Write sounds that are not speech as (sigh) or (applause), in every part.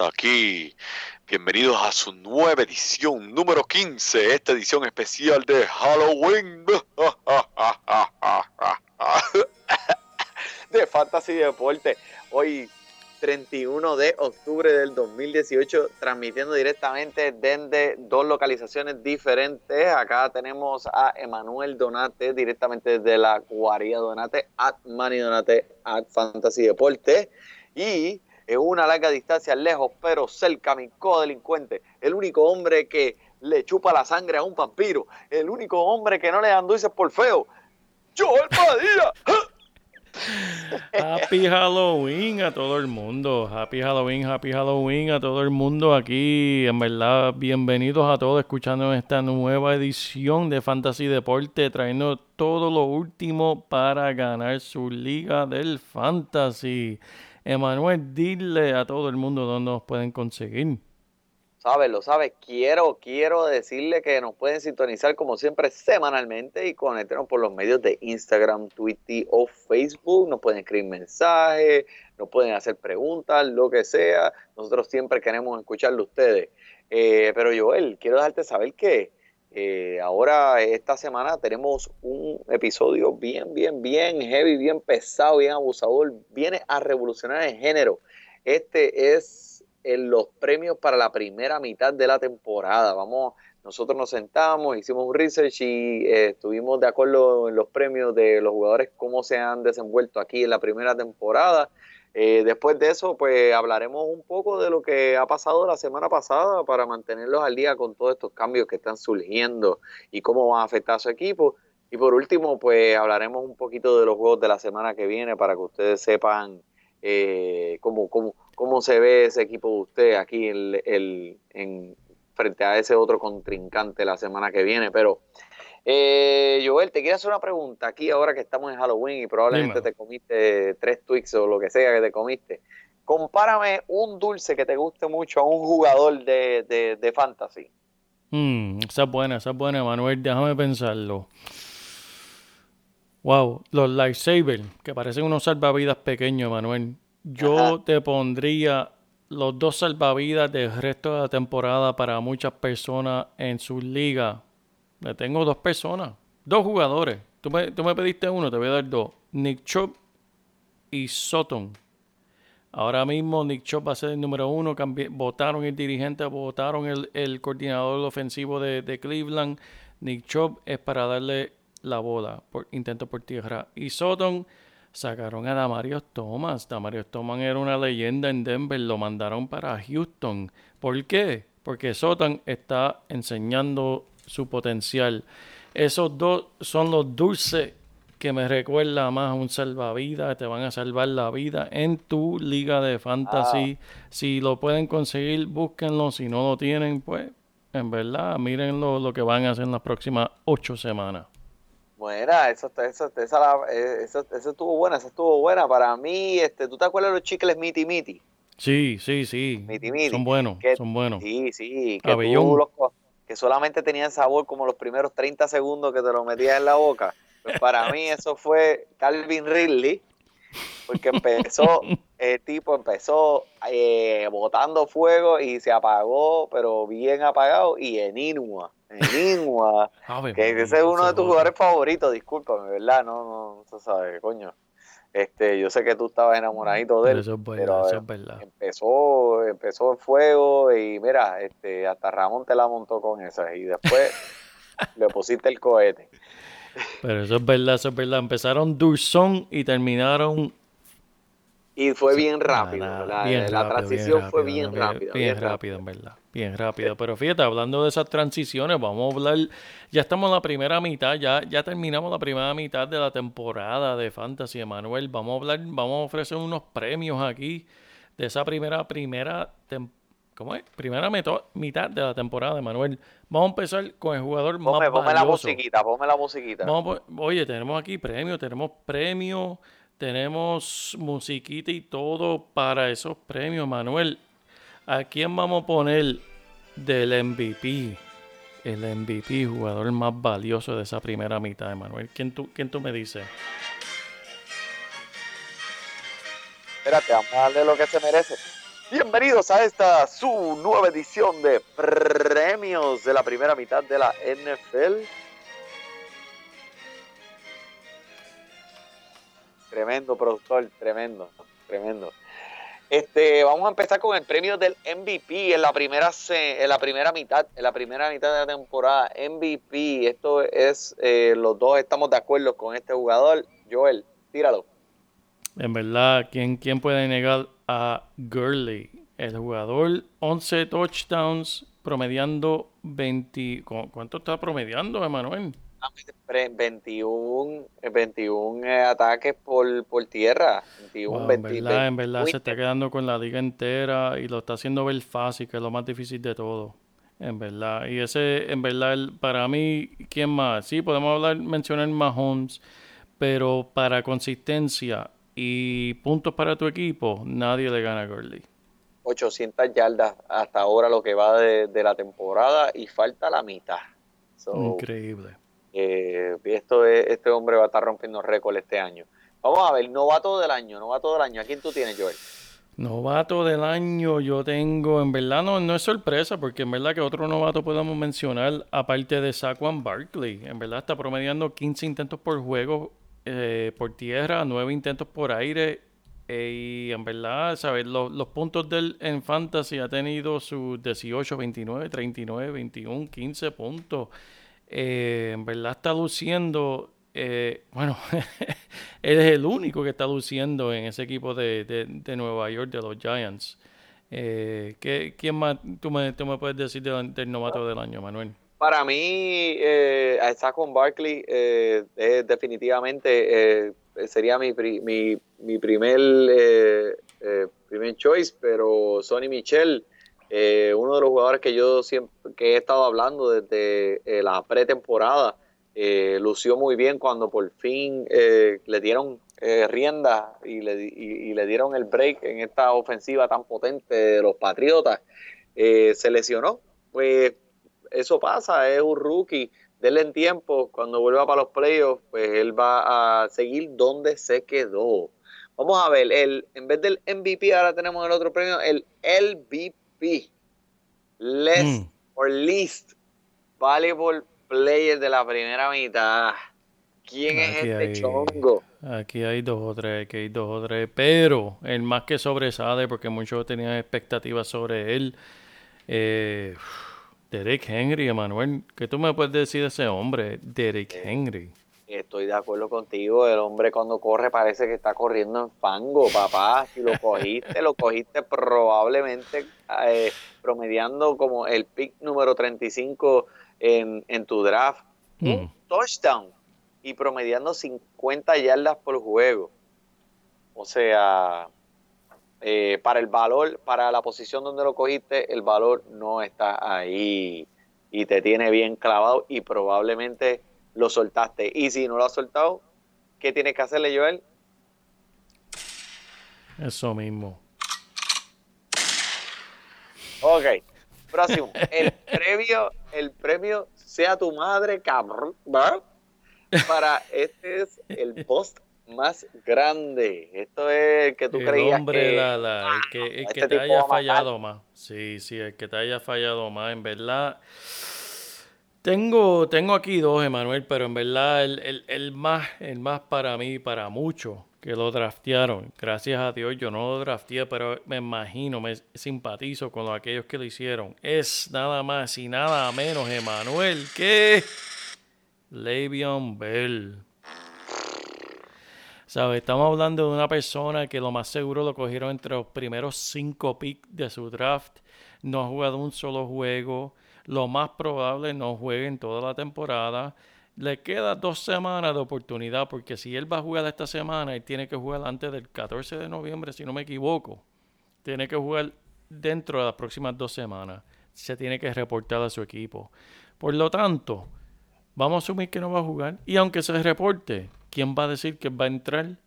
Aquí. Bienvenidos a su nueva edición, número 15, esta edición especial de Halloween (laughs) de Fantasy Deporte. Hoy 31 de octubre del 2018, transmitiendo directamente desde dos localizaciones diferentes. Acá tenemos a Emanuel Donate, directamente desde la Guarida Donate, at Manny Donate, at Fantasy Deporte. Y en una larga distancia, lejos pero cerca, mi codelincuente, el único hombre que le chupa la sangre a un vampiro, el único hombre que no le dan dulces por feo, Joel Padilla. (laughs) Happy Halloween a todo el mundo. Happy Halloween, happy Halloween a todo el mundo aquí. En verdad, bienvenidos a todos escuchando esta nueva edición de Fantasy Deporte, trayendo todo lo último para ganar su liga del Fantasy. Emanuel, dile a todo el mundo dónde nos pueden conseguir. Sabes, lo sabes. Quiero, quiero decirle que nos pueden sintonizar como siempre semanalmente y conectarnos por los medios de Instagram, Twitter o Facebook. Nos pueden escribir mensajes, nos pueden hacer preguntas, lo que sea. Nosotros siempre queremos escucharlo ustedes. Eh, pero Joel, quiero dejarte saber que eh, ahora, esta semana, tenemos un episodio bien, bien, bien heavy, bien pesado, bien abusador. Viene a revolucionar el género. Este es en los premios para la primera mitad de la temporada. Vamos, nosotros nos sentamos, hicimos un research y eh, estuvimos de acuerdo en los premios de los jugadores, cómo se han desenvuelto aquí en la primera temporada. Eh, después de eso, pues hablaremos un poco de lo que ha pasado la semana pasada para mantenerlos al día con todos estos cambios que están surgiendo y cómo van a afectar a su equipo. Y por último, pues hablaremos un poquito de los juegos de la semana que viene para que ustedes sepan eh, cómo, cómo, cómo se ve ese equipo de usted aquí en, en, frente a ese otro contrincante la semana que viene. Pero eh, Joel, te quiero hacer una pregunta aquí ahora que estamos en Halloween y probablemente te comiste tres Twix o lo que sea que te comiste. Compárame un dulce que te guste mucho a un jugador de, de, fantasy. Mm, esa es buena, esa es buena, Manuel. Déjame pensarlo. Wow, los lightsabers, que parecen unos salvavidas pequeños, Manuel. Yo te pondría los dos salvavidas del resto de la temporada para muchas personas en su liga le tengo dos personas, dos jugadores. Tú me, tú me pediste uno, te voy a dar dos. Nick Chop y Sutton. Ahora mismo Nick Chop va a ser el número uno. votaron el dirigente, votaron el, el coordinador ofensivo de, de, Cleveland. Nick Chop es para darle la bola, por intento por tierra. Y Sutton sacaron a Damarios Thomas. Damarios Thomas era una leyenda en Denver. Lo mandaron para Houston. ¿Por qué? Porque Sutton está enseñando su potencial. Esos dos son los dulces que me recuerda más a un salvavidas, te van a salvar la vida en tu liga de fantasy. Ah. Si lo pueden conseguir, búsquenlo. Si no lo tienen, pues en verdad, mírenlo lo que van a hacer en las próximas ocho semanas. Bueno, eso, eso, eso, eso, estuvo buena, eso estuvo buena. Para mí, este, ¿tú te acuerdas de los chicles Miti Miti? Sí, sí, sí. Son buenos, son buenos. Sí, sí. Que que solamente tenían sabor como los primeros 30 segundos que te lo metías en la boca. Pues para mí (laughs) eso fue Calvin Ridley, porque empezó, (laughs) el tipo empezó eh, botando fuego y se apagó, pero bien apagado, y en Inua, en Inua, (laughs) que ese es uno de tus jugadores favoritos, discúlpame, ¿verdad? No, no, tú sabes, coño. Este, yo sé que tú estabas enamoradito de él. Eso es pero verdad, eso eh, es verdad. empezó, empezó el fuego y mira, este, hasta Ramón te la montó con esa y después (laughs) le pusiste el cohete. Pero eso es verdad, eso es verdad. Empezaron dulzón y terminaron Y fue bien rápido. nada, la, bien la rápido, transición fue bien bien, rápida. Bien, rápido, en verdad. Bien rápido. Pero fíjate, hablando de esas transiciones, vamos a hablar. Ya estamos en la primera mitad, ya, ya terminamos la primera mitad de la temporada de Fantasy, Emanuel. Vamos a hablar, vamos a ofrecer unos premios aquí de esa primera, primera tem- ¿Cómo es? Primera meto- mitad de la temporada, Emanuel. Vamos a empezar con el jugador más Ponme, ponme la musiquita, ponme la musiquita. Vamos oye, tenemos aquí premios, tenemos premios, tenemos musiquita y todo para esos premios, Manuel. ¿A quién vamos a poner del MVP? El MVP, jugador más valioso de esa primera mitad, Manuel. ¿Quién tú, quién tú me dices? Espérate, vamos a darle lo que se merece. Bienvenidos a esta su nueva edición de premios de la primera mitad de la NFL. Tremendo productor, tremendo, tremendo. Este, vamos a empezar con el premio del MVP en la primera en la primera mitad, en la primera mitad de la temporada. MVP, esto es eh, los dos estamos de acuerdo con este jugador. Joel, tíralo. En verdad, ¿quién, quién puede negar a Gurley? El jugador, 11 touchdowns, promediando 20... ¿cu- ¿Cuánto está promediando, Emanuel? Pre- 21, eh, 21 eh, ataques por, por tierra. 21, Wow, en 20, verdad, en verdad se 20. está quedando con la liga entera y lo está haciendo ver fácil, que es lo más difícil de todo. En verdad. Y ese, en verdad, el- para mí, ¿quién más? Sí, podemos hablar, mencionar Mahomes, pero para consistencia y puntos para tu equipo, nadie le gana a Gurley. 800 yardas hasta ahora lo que va de, de la temporada y falta la mitad. So, Increíble. Eh, esto es- este hombre va a estar rompiendo récord este año. Vamos a ver, novato del año, novato del año. ¿A quién tú tienes, Joel? Novato del año yo tengo, en verdad no, no es sorpresa, porque en verdad que otro novato podemos mencionar, aparte de Saquon Barkley, en verdad está promediando 15 intentos por juego eh, por tierra, 9 intentos por aire, eh, y en verdad, ¿sabes? Los, los puntos del en Fantasy ha tenido sus 18, 29, 39, 21, 15 puntos. Eh, en verdad está luciendo, eh, bueno, (laughs) él es el único que está luciendo en ese equipo de, de- Nueva York, de los Giants. Eh, ¿qué- ¿Quién más tú me, tú me puedes decir del, del novato del año, Manuel? Para mí, eh, a con Barkley eh, es definitivamente eh, sería mi, pri- mi, mi primer, eh, eh, primer choice, pero Sonny Michel, eh, uno de los jugadores que yo siempre que he estado hablando desde eh, la pretemporada, eh, lució muy bien cuando por fin le dieron rienda y le, y- y le dieron el break en esta ofensiva tan potente de los Patriotas. Se lesionó, pues eso pasa, es un rookie, denle en tiempo, cuando vuelva para los playoffs, pues él va a seguir donde se quedó. Vamos a ver, el, en vez del MVP ahora tenemos el otro premio, el LVP, Less Mm. or Least Valuable Player de la primera mitad. ¿Quién es este hay- chongo? Aquí hay dos o tres, aquí hay dos o tres, pero el más que sobresale, porque muchos tenían expectativas sobre él, eh, Derek Henry, Emanuel. ¿Qué tú me puedes decir de ese hombre, Derek Henry? Estoy de acuerdo contigo, el hombre cuando corre parece que está corriendo en fango, papá. Si lo cogiste, lo cogiste probablemente eh, promediando como el pick número 35 en, en tu draft. Mm. Un touchdown y promediando 50 yardas por juego. O sea, eh, para el valor, para la posición donde lo cogiste, el valor no está ahí y te tiene bien clavado y probablemente lo soltaste. Y si no lo has soltado, ¿qué tienes que hacerle, Joel? Eso mismo. Ok, próximo. El premio, el premio sea tu madre, cabrón. ¿va? Para este es el post más grande. Esto es el que tú el creías hombre, que la- la- el que, el este que te haya fallado más. Sí, sí, el que te haya fallado más, en verdad. Tengo, tengo aquí dos, Emanuel, pero en verdad el, el, más, el más para mí, para muchos que lo draftearon, gracias a Dios yo no lo drafteé, pero me imagino, me simpatizo con aquellos que lo hicieron. Es nada más y nada menos, Emanuel, que Le'Veon Bell. ¿Sabes? Estamos hablando de una persona que lo más seguro lo cogieron entre los primeros cinco picks de su draft. No ha jugado un solo juego lo más probable no juegue en toda la temporada. Le queda dos semanas de oportunidad porque si él va a jugar esta semana, él tiene que jugar antes del 14 de noviembre, si no me equivoco. Tiene que jugar dentro de las próximas dos semanas. Se tiene que reportar a su equipo. Por lo tanto, vamos a asumir que no va a jugar. Y aunque se reporte, ¿quién va a decir que va a entrar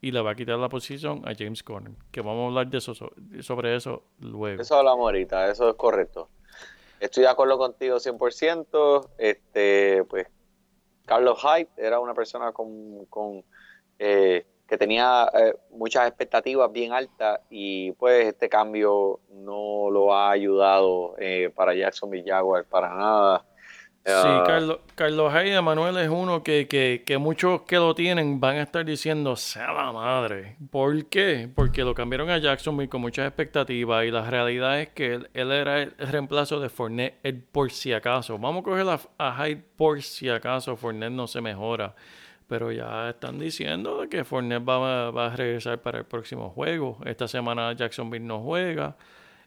y le va a quitar la posición a James Conner? Que vamos a hablar de eso, sobre eso luego. Eso hablamos ahorita, eso es correcto. Estoy de acuerdo contigo 100%. Este, pues, Carlos Hyde era una persona con, eh, que tenía eh, muchas expectativas bien altas y pues este cambio no lo ha ayudado eh, para Jacksonville Jaguars para nada. Sí, ah. Carlos, Carlos Hayes Manuel es uno que, que, que, muchos que lo tienen van a estar diciendo, sea la madre. ¿Por qué? Porque lo cambiaron a Jacksonville con muchas expectativas y la realidad es que él, era el reemplazo de Fournette por si acaso. Vamos a coger a, a Hyde por si acaso Fournette no se mejora. Pero ya están diciendo que Fournette va, va, a regresar para el próximo juego. Esta semana Jacksonville no juega.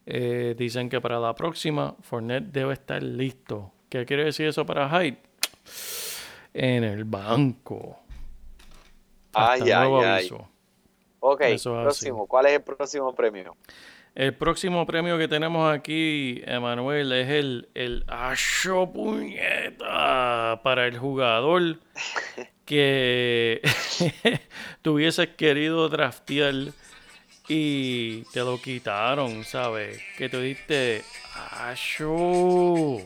Eh, dicen que para la próxima Fournette debe estar listo ¿Qué quiere decir eso para Hyde? En el banco. ay, ay, ay. Ok, próximo. ¿Cuál es el próximo premio? El próximo premio que tenemos aquí, Emanuel, es el, el Asho Puñeta para el jugador (laughs) que (laughs) tuvieses querido draftear y te lo quitaron, ¿sabes? Que tú diste Asho.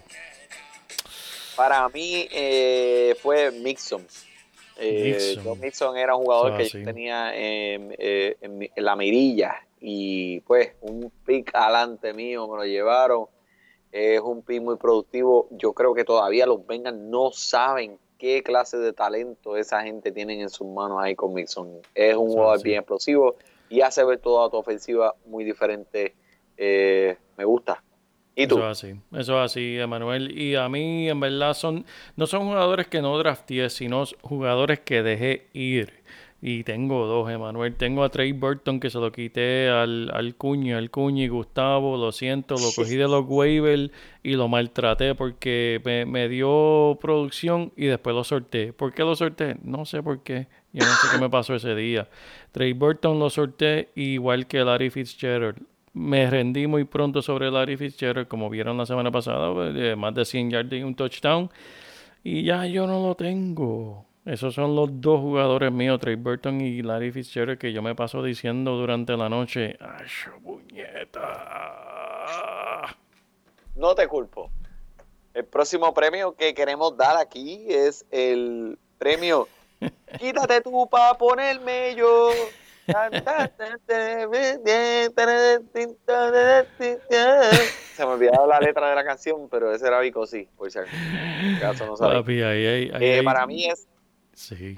Para mí eh, fue Mixon. Eh, Mixon. era un jugador que yo tenía eh, en, la mirilla y pues un pick adelante mío me lo llevaron. Es un pick muy productivo. Yo creo que todavía los vengan no saben qué clase de talento esa gente tiene en sus manos ahí con Mixon. Es un jugador bien explosivo y hace ver toda tu ofensiva muy diferente. Eh, me gusta. Eso es así, eso es así, Emanuel. Y a mí, en verdad, son no son jugadores que no drafteé, sino jugadores que dejé ir. Y tengo dos, Emanuel. Tengo a Trey Burton que se lo quité al, al Cuño, al Cuño y Gustavo. Lo siento, lo cogí de los waivers y lo maltraté porque me, me, dio producción y después lo sorté. ¿Por qué lo sorté? No sé por qué. Yo no sé qué me pasó ese día. Trey Burton lo sorté igual que Larry Fitzgerald me rendí muy pronto sobre Larry Fitzgerald, como vieron la semana pasada, pues, más de 100 yards y un touchdown. Y ya yo no lo tengo. Esos son los dos jugadores míos, Trey Burton y Larry Fitzgerald, que yo me paso diciendo durante la noche. ¡Ay, puñeta! No te culpo. El próximo premio que queremos dar aquí es el premio (laughs) Quítate tú para ponerme yo. Se me olvidaba la letra de la canción, pero ese era Vico sí, por si acaso no sabes. Eh, para mí es. Sí.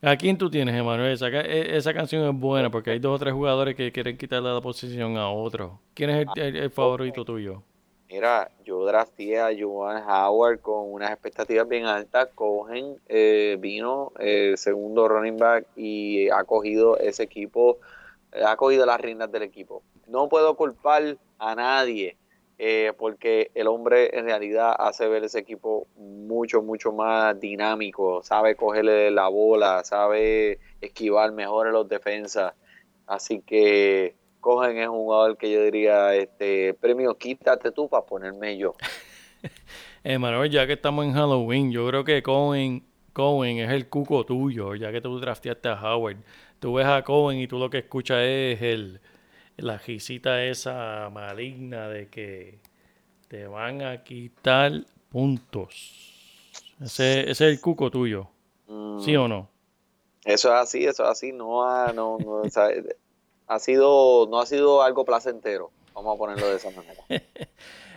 ¿A quién tú tienes, Emanuel? Esa, e, esa, canción es buena porque hay dos o tres jugadores que quieren quitarle la posición a otro. ¿Quién es el favorito tuyo? Mira, yo drafté a Joan Howard con unas expectativas bien altas. Cogen eh, vino eh, segundo running back y ha cogido ese equipo, ha cogido las riendas del equipo. No puedo culpar a nadie eh, porque el hombre en realidad hace ver ese equipo mucho, mucho más dinámico. Sabe cogerle la bola, sabe esquivar mejor en los defensas. Así que Cohen es un jugador que yo diría, este premio quítate tú para ponerme yo. (laughs) Emanuel, ya que estamos en Halloween, yo creo que Cohen, Cohen es el cuco tuyo, ya que tú drafteaste a Howard. Tú ves a Cohen y tú lo que escuchas es el, la gisita esa maligna de que te van a quitar puntos. Ese, ese es el cuco tuyo. ¿Sí o no? Eso es así, eso es así. No, no, no ha sido, no ha sido algo placentero, vamos a ponerlo de esa manera. (laughs)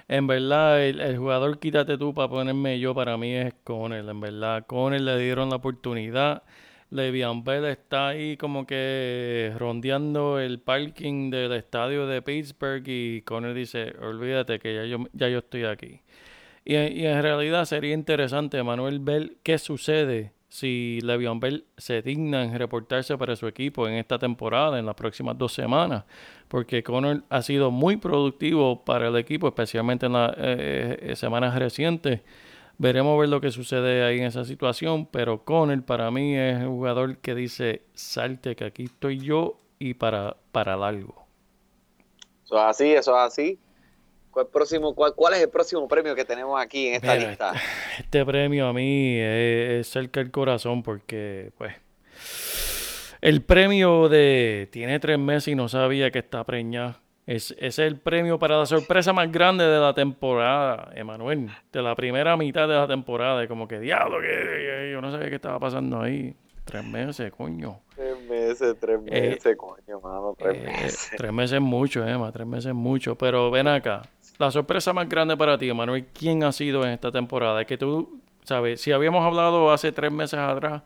En verdad, el, jugador quítate tú para ponerme yo, para mí es Conner. En verdad, Conner le dieron la oportunidad. Le'Veon Bell está ahí como que rondeando el parking del estadio de Pittsburgh y Conner dice, olvídate que ya yo, ya yo estoy aquí. Y, y en realidad sería interesante, Manuel, ver qué sucede si Le'Veon Bell se digna en reportarse para su equipo en esta temporada, en las próximas dos semanas, porque Connor ha sido muy productivo para el equipo, especialmente en las eh, eh, semanas recientes. Veremos ver lo que sucede ahí en esa situación, pero Connor para mí es un jugador que dice, salte que aquí estoy yo y para, para largo. Eso es así, eso es así. ¿Cuál, próximo, cuál, cuál, es el próximo premio que tenemos aquí en esta lista? Este, este, premio a mí es, cerca del corazón porque, pues, el premio de tiene tres meses y no sabía que está preñada. Es, es el premio para la sorpresa más grande de la temporada, Emanuel. De la primera mitad de la temporada. Como que, diablo, que yo no sabía qué estaba pasando ahí. Tres meses, coño. Tres meses, tres eh, meses, coño, mano, tres eh, meses. Tres meses es mucho, Emma, tres meses es mucho. Pero ven acá, la sorpresa más grande para ti, Manuel, ¿quién ha sido en esta temporada? Es que tú, sabes, si habíamos hablado hace tres meses atrás,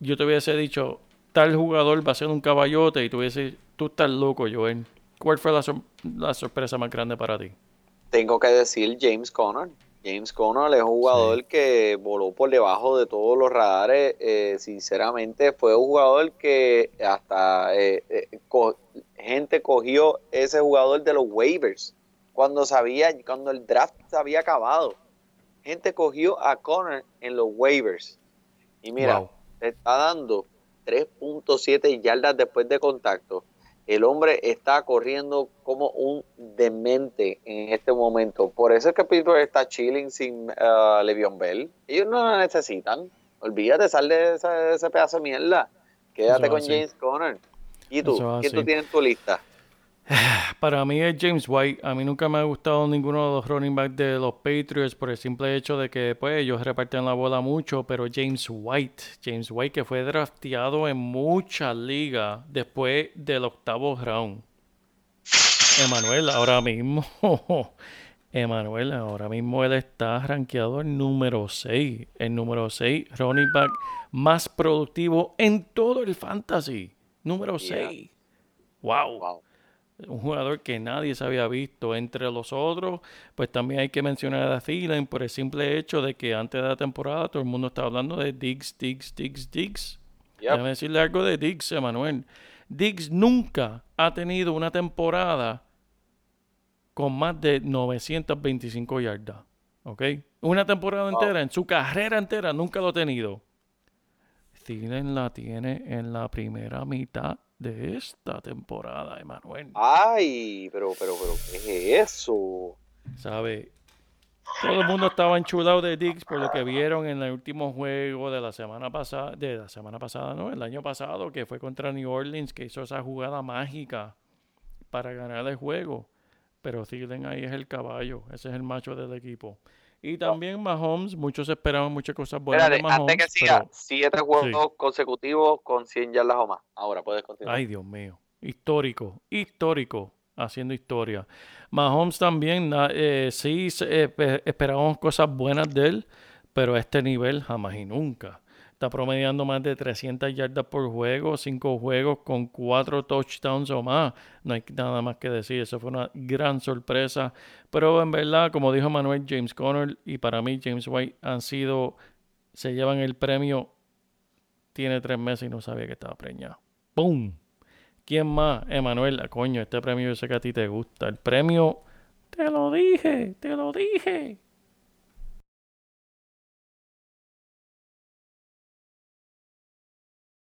yo te hubiese dicho, tal jugador va a ser un caballote y tú hubiese, tú estás loco, Joel. ¿Cuál fue la, sorpresa más grande para ti? Tengo que decir James Conner. James Conner es un jugador que voló por debajo de todos los radares. Eh, sinceramente, fue un jugador que hasta eh, eh, gente cogió ese jugador de los waivers cuando sabía, cuando el draft se había acabado. Gente cogió a Connor en los waivers. Y mira, le está dando 3.7 yardas después de contacto. El hombre está corriendo como un demente en este momento. Por eso es que Pittsburgh está chilling sin uh, Le'Veon Bell. Ellos no lo necesitan. Olvídate, sal de ese, pedazo de mierda. Quédate con James Conner. ¿Y tú? ¿Quién tú tienes en tu lista? Para mí es James White. A mí nunca me ha gustado ninguno de los running backs de los Patriots por el simple hecho de que pues ellos reparten la bola mucho, pero James White, James White que fue drafteado en muchas ligas después del octavo round. Emanuel, ahora mismo, (laughs) Emanuel, ahora mismo él está rankeado en número 6, el número 6 running back más productivo en todo el fantasy. Número 6. Wow. wow un jugador que nadie se había visto. Entre los otros, pues también hay que mencionar a Thielen por el simple hecho de que antes de la temporada todo el mundo estaba hablando de Diggs, Diggs, Diggs, Diggs. Déjame decirle algo de Diggs, Emanuel. Diggs nunca ha tenido una temporada con más de 925 yardas. ¿Ok? Una temporada entera, en su carrera entera, nunca lo ha tenido. Thielen la tiene en la primera mitad de esta temporada, Emanuel. Ay, pero, pero, pero, ¿qué es eso? ¿Sabe? Todo el mundo estaba enchulado de Dix por lo que vieron en el último juego de la semana pasada, de la semana pasada, no, el año pasado, que fue contra New Orleans, que hizo esa jugada mágica para ganar el juego. Pero Thielen ahí es el caballo, ese es el macho del equipo. Y también Mahomes, muchos esperaban muchas cosas buenas de Mahomes. Antes que siga, siete juegos consecutivos con 100 yardas o más. Ahora puedes continuar. Ay, Dios mío. Histórico, histórico, haciendo historia. Mahomes también, eh, sí, eh, esperábamos cosas buenas de él, pero a este nivel jamás y nunca. Está promediando más de 300 yardas por juego, 5 juegos con 4 touchdowns o más. No hay nada más que decir. Eso fue una gran sorpresa. Pero en verdad, como dijo Manuel, James Conner y para mí James White han sido, se llevan el premio. Tiene tres meses y no sabía que estaba preñado. ¡Pum! ¿Quién más? Emanuel, coño, este premio yo sé que a ti te gusta. El premio, te lo dije, te lo dije.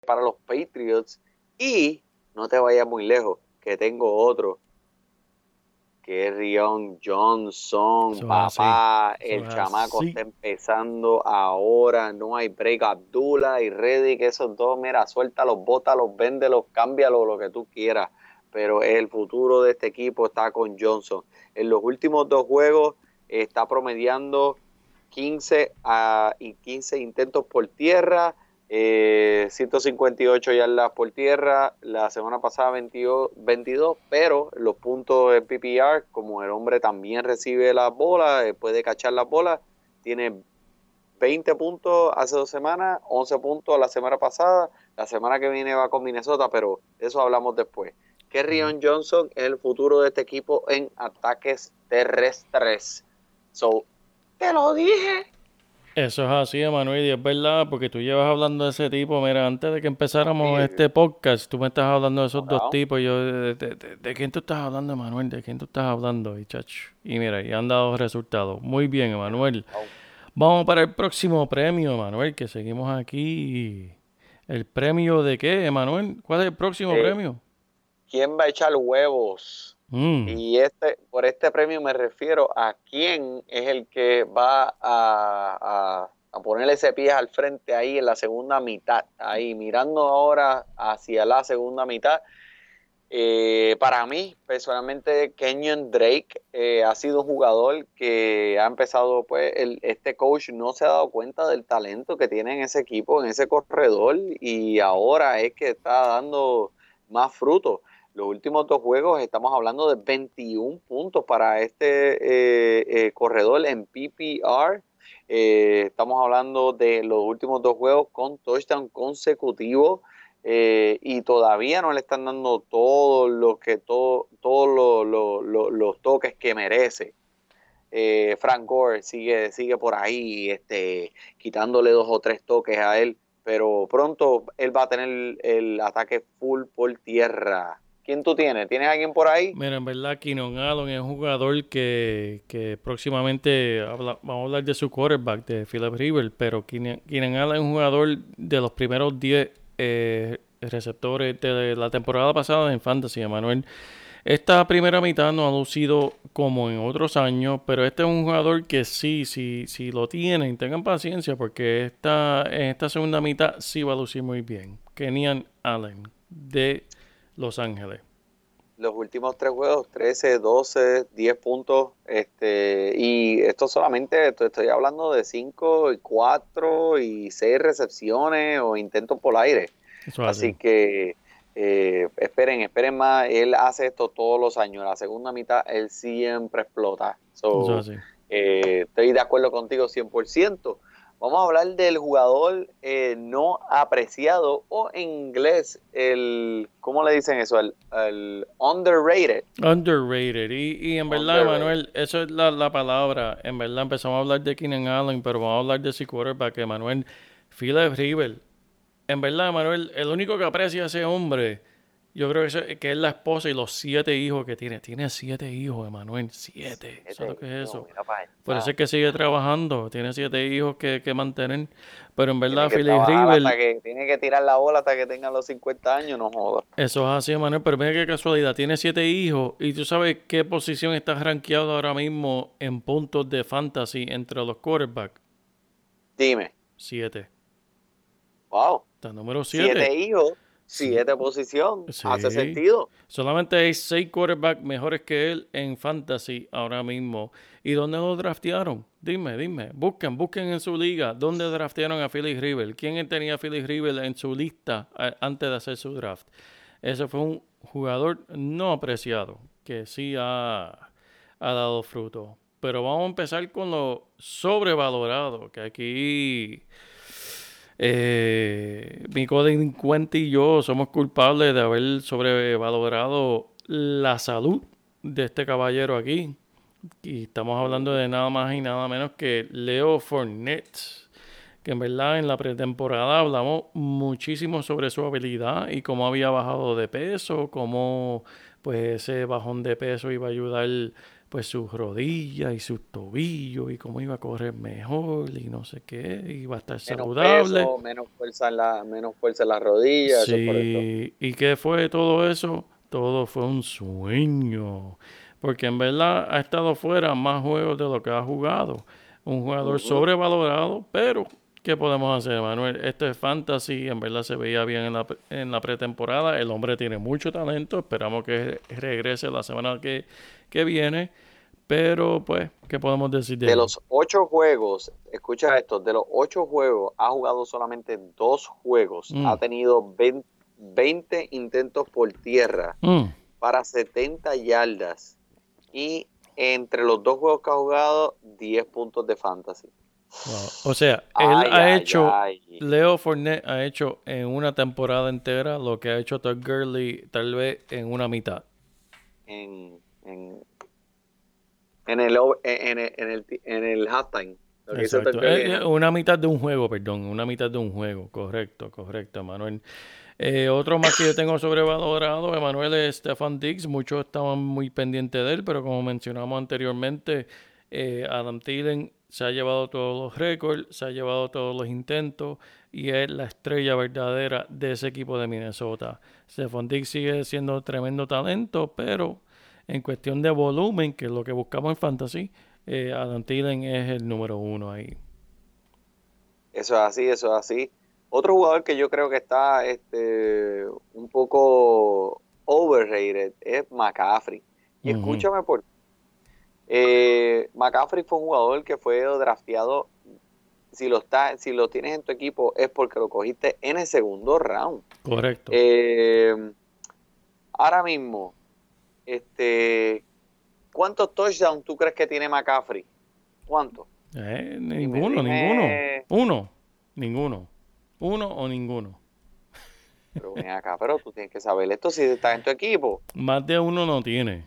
Para los Patriots. Y no te vayas muy lejos, que tengo otro. Que es Rion Johnson, papá. el chamaco está empezando ahora. No hay break. Abdullah y Reddy, que esos dos, mira, suéltalos, bótalos, véndelos, cámbialos, lo que tú quieras. Pero el futuro de este equipo está con Johnson. En los últimos dos juegos está promediando 15 a, y 15 intentos por tierra eh, 158 yardas por tierra, la semana pasada 22, 22, pero los puntos de PPR, como el hombre también recibe las bolas, eh, puede cachar las bolas, tiene 20 puntos hace dos semanas, 11 puntos la semana pasada, la semana que viene va con Minnesota, pero de eso hablamos después. Kerryon Johnson es el futuro de este equipo en ataques terrestres. So, te lo dije. Eso es así, Emanuel, y es verdad, porque tú llevas hablando de ese tipo. Mira, antes de que empezáramos este podcast, tú me estás hablando de esos dos tipos. Yo, de, quién tú estás hablando, Emanuel? ¿De quién tú estás hablando? Y, chacho, y mira, y han dado resultados. Muy bien, Emanuel. Vamos para el próximo premio, Emanuel, que seguimos aquí. ¿El premio de qué, Emanuel? ¿Cuál es el próximo eh, premio? ¿Quién va a echar huevos? Mm. Y este, por este premio me refiero a quién es el que va a, a, ponerle ese pie al frente ahí en la segunda mitad, ahí mirando ahora hacia la segunda mitad. Eh, para mí, personalmente, Kenyon Drake eh, ha sido un jugador que ha empezado, pues, este coach no se ha dado cuenta del talento que tiene en ese equipo, en ese corredor, y ahora es que está dando más frutos. Los últimos dos juegos estamos hablando de 21 puntos para este eh, eh, corredor en PPR. Eh, estamos hablando de los últimos dos juegos con touchdown consecutivo y todavía no le están dando todos lo que todo, todos los toques que merece. Frank Gore sigue, sigue por ahí, este, quitándole dos o tres toques a él, pero pronto él va a tener el ataque full por tierra. ¿Quién tú tienes? ¿Tienes alguien por ahí? Mira, en verdad, Keenan Allen es un jugador que, próximamente vamos a hablar de su quarterback, de Philip River, pero Keenan, Allen es un jugador de los primeros 10 eh, receptores de la temporada pasada en Fantasy, Emanuel. Esta primera mitad no ha lucido como en otros años, pero este es un jugador que sí, sí, sí lo tienen, tengan paciencia porque esta, esta segunda mitad sí va a lucir muy bien. Keenan Allen de los Ángeles. Los últimos tres juegos, 13, 12, 10 puntos. Este, y esto solamente estoy hablando de 5 y 4 y 6 recepciones o intentos por aire. así. que eh, esperen, esperen más. Él hace esto todos los años. La segunda mitad, él siempre explota. Eh, estoy de acuerdo contigo 100%. Vamos a hablar del jugador eh, no apreciado o en inglés el, ¿cómo le dicen eso? El, underrated. Underrated. Y, en verdad, Manuel, eso es la, palabra. En verdad empezamos a hablar de Keenan Allen, pero vamos a hablar de ese quarterback, Manuel. Philip River. En verdad, Manuel, el único que aprecia a ese hombre yo creo que, que es la esposa y los siete hijos que tiene. Tiene siete hijos, Emanuel. Siete. ¿Sabes lo que es eso? Por eso es que sigue trabajando. Tiene siete hijos que, que mantener. Pero en verdad, Philip River. tiene que tirar la bola hasta que tenga los 50 años, no jodas. Eso es así, Emanuel. Pero mira qué casualidad. Tiene siete hijos. Y tú sabes qué posición está rankeado ahora mismo en puntos de fantasy entre los quarterbacks. Dime. Siete. Wow. Está número siete. Siete hijos siete posición. Hace sentido. Solamente hay seis quarterbacks mejores que él en fantasy ahora mismo. ¿Y dónde lo draftearon? Dime, dime. Busquen, busquen en su liga. ¿Dónde draftearon a Philly River? ¿Quién tenía a Philly River en su lista antes de hacer su draft? Ese fue un jugador no apreciado, que sí ha, ha dado fruto. Pero vamos a empezar con lo sobrevalorado, que aquí eh, mi codelincuente y yo somos culpables de haber sobrevalorado la salud de este caballero aquí. Y estamos hablando de nada más y nada menos que Leo Fournette. Que en verdad en la pretemporada hablamos muchísimo sobre su habilidad y cómo había bajado de peso, cómo pues ese bajón de peso iba a ayudar pues sus rodillas y sus tobillos y cómo iba a correr mejor y no sé qué, iba a estar saludable. menos fuerza en la, menos fuerza en las rodillas. Sí, ¿y qué fue todo eso? Todo fue un sueño, porque en verdad ha estado fuera más juegos de lo que ha jugado. Un jugador sobrevalorado, pero ¿qué podemos hacer, Manuel? Esto es fantasy, en verdad se veía bien en la, en la pretemporada. El hombre tiene mucho talento, esperamos que regrese la semana que que viene. Pero, pues, ¿qué podemos decir de, de los ocho juegos? Escucha esto, de los ocho juegos ha jugado solamente dos juegos. Mm. Ha tenido 20, 20 intentos por tierra Mm, para 70 yardas. Y entre los dos juegos que ha jugado, 10 puntos de fantasy. wow. O sea, él Ay, ha ay, hecho, ay. Leo Fournette ha hecho en una temporada entera lo que ha hecho Todd Gurley tal vez en una mitad. En, en, en el, en, el, en, el, en el halftime. Exacto. Eh, eh, una mitad de un juego, perdón, una mitad de un juego, correcto, correcto, Manuel. Eh, otro más que yo tengo sobrevalorado, Emanuel, es Stefan Diggs. Muchos estaban muy pendientes de él, pero como mencionamos anteriormente, eh, Adam Thielen se ha llevado todos los récords, se ha llevado todos los intentos y es la estrella verdadera de ese equipo de Minnesota. Stefan Diggs sigue siendo tremendo talento, pero en cuestión de volumen, que es lo que buscamos en Fantasy, eh, Adam Thielen es el número uno ahí. Eso es así, eso es así. Otro jugador que yo creo que está este, un poco overrated es McCaffrey. Y escúchame por eh, McCaffrey fue un jugador que fue drafteado. Si lo está, si lo tienes en tu equipo es porque lo cogiste en el segundo round. Correcto. Eh, ahora mismo, este, ¿cuántos touchdowns tú crees que tiene McCaffrey? ¿Cuántos? Eh, ninguno, dime. ninguno. Uno, ninguno. Uno o ninguno. Pero ven acá, pero tú tienes que saber esto si estás en tu equipo. Más de uno no tiene.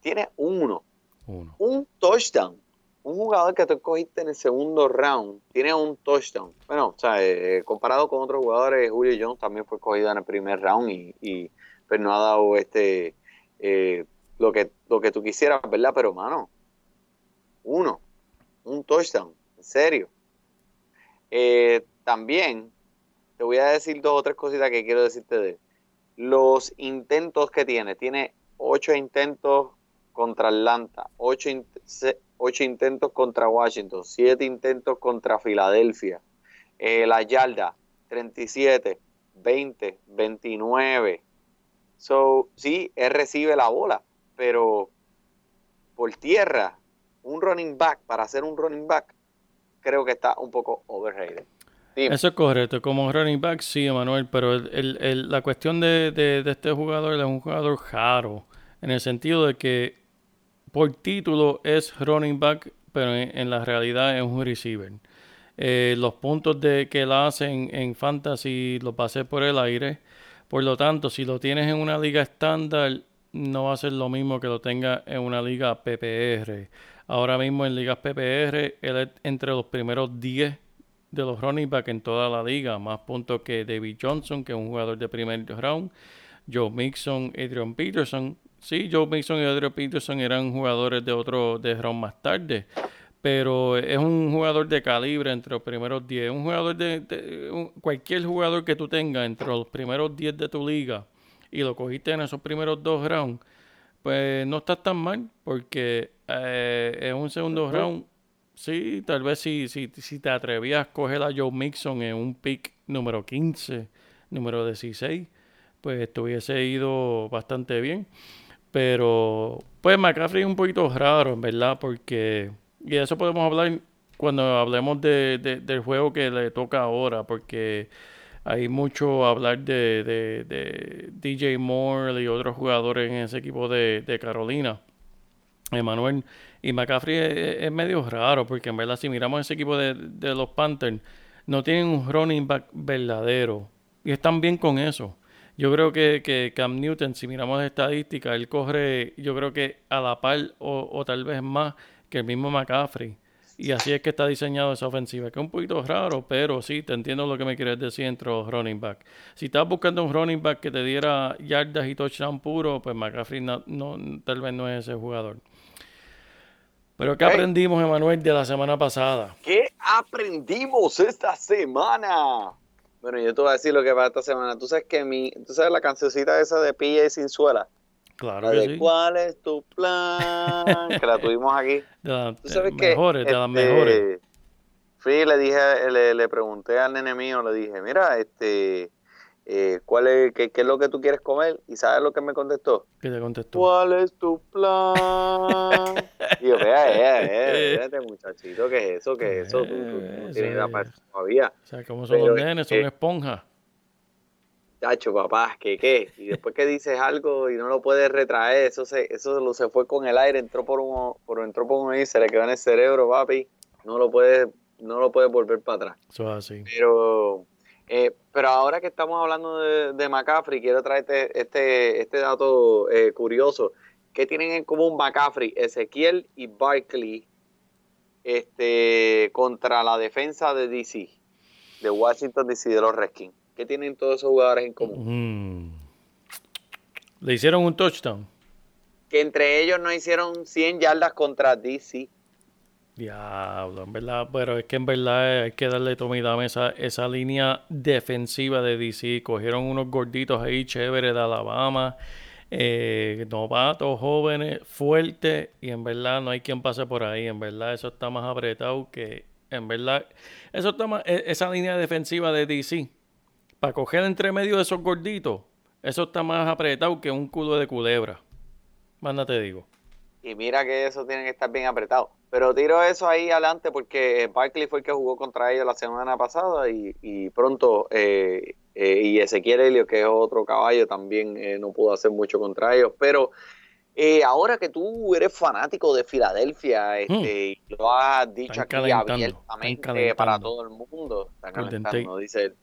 Tiene uno, Uno. un touchdown. Un jugador que tú cogiste en el segundo round tiene un touchdown. Bueno, o sea, eh, comparado con otros jugadores, Julio Jones también fue cogido en el primer round y, y, pues no ha dado este eh, lo que lo que tú quisieras, ¿verdad? Pero mano, uno, un touchdown, en serio. Eh, también te voy a decir dos o tres cositas que quiero decirte de. Los intentos que tiene, tiene ocho intentos contra Atlanta, ocho, in- se- ocho intentos contra Washington, siete intentos contra Filadelfia. Eh, la yarda, 37, 20, 29. So, sí, él recibe la bola, pero por tierra, un running back, para hacer un running back, creo que está un poco overrated. Eso es correcto. Como running back, sí, Emanuel, pero el- el- el- la cuestión de, de- de este jugador es un jugador raro, en el sentido de que por título es running back, pero en, la realidad es un receiver. Eh, los puntos de que él hace en, fantasy a hacer por el aire. Por lo tanto, si lo tienes en una liga estándar, no va a ser lo mismo que lo tenga en una liga PPR. Ahora mismo en ligas PPR, él es entre los primeros 10 de los running back en toda la liga, más puntos que David Johnson, que es un jugador de primer round, Joe Mixon, Adrian Peterson. Sí, Joe Mixon y Adrian Peterson eran jugadores de otro de round más tarde, pero es un jugador de calibre entre los primeros 10. Un jugador de, de- un- cualquier jugador que tú tengas entre los primeros 10 de tu liga y lo cogiste en esos primeros dos rounds, pues no estás tan mal, porque eh, en un segundo round, sí, tal vez si, si, si te atrevías a coger a Joe Mixon en un pick número 15, número 16, pues te hubiese ido bastante bien. Pero, pues McCaffrey es un poquito raro, en verdad, porque, y de eso podemos hablar cuando hablemos de, de- del juego que le toca ahora, porque hay mucho hablar de, DJ Moore y otros jugadores en ese equipo de, Carolina. Emanuel y McCaffrey es, es medio raro porque en verdad si miramos ese equipo de los Panthers no tienen un running back verdadero y están bien con eso. Yo creo que, que Cam Newton, si miramos estadísticas, él corre yo creo que a la par o, o tal vez más que el mismo McCaffrey. Y así es que está diseñado esa ofensiva, que es un poquito raro, pero sí, te entiendo lo que me quieres decir entre los running back. Si estás buscando un running back que te diera yardas y touchdown puro, pues McCaffrey no, no- tal vez no es ese jugador. Pero ¿qué aprendimos, Emanuel, de la semana pasada? ¿Qué aprendimos esta semana? Bueno, yo te voy a decir lo que va esta semana. Tú sabes que mi, tú sabes la cancioncita esa de Pilla y Sinzuela. Claro La que de sí. ¿Cuál es tu plan? (laughs) que la tuvimos aquí. De las Tú sabes que mejores, de las este, mejores. Fui le dije, le, le pregunté al nene mío, le dije, mira, este, eh, ¿cuál es, qué, qué, es lo que tú quieres comer? ¿Y sabes lo que me contestó? ¿Qué te contestó? ¿Cuál es tu plan? (laughs) y yo, vea, vea, vea, muchachito, ¿qué es eso? ¿Qué es eso? Tú, no tienes idea para eso todavía. O sea, ¿cómo son los nenes? Son esponjas. Chacho, papá, ¿qué qué? Y después que dices algo y no lo puedes retraer, eso se, eso lo, se fue con el aire, entró por un, por, entró por un y se le quedó en el cerebro, papi. No lo puedes, no lo puedes volver para atrás. Eso es así. Pero eh, pero ahora que estamos hablando de, de McCaffrey, quiero traerte este, este dato eh, curioso. ¿Qué tienen en común McCaffrey, Ezequiel y Barkley este, contra la defensa de DC, de Washington DC, de los Redskins? ¿Qué tienen todos esos jugadores en común? Mm. Le hicieron un touchdown. Que entre ellos no hicieron 100 yardas contra DC. Diablo, en verdad, pero es que en verdad hay que darle tomida esa, esa línea defensiva de DC. Cogieron unos gorditos ahí chéveres de Alabama, eh, novatos, jóvenes, fuertes, y en verdad no hay quien pase por ahí. En verdad, eso está más apretado que. En verdad, eso está más, e, esa línea defensiva de DC, para coger entre medio de esos gorditos, eso está más apretado que un culo de culebra. Manda te digo. Y mira que eso tiene que estar bien apretado. Pero tiro eso ahí adelante porque Barkley fue el que jugó contra ellos la semana pasada y, pronto, eh, eh, y Ezequiel Helio, que es otro caballo, también eh, no pudo hacer mucho contra ellos. Pero ahora que tú eres fanático de Filadelfia hmm. este, y lo has dicho aquí abiertamente para todo el mundo, está calentando, dice él.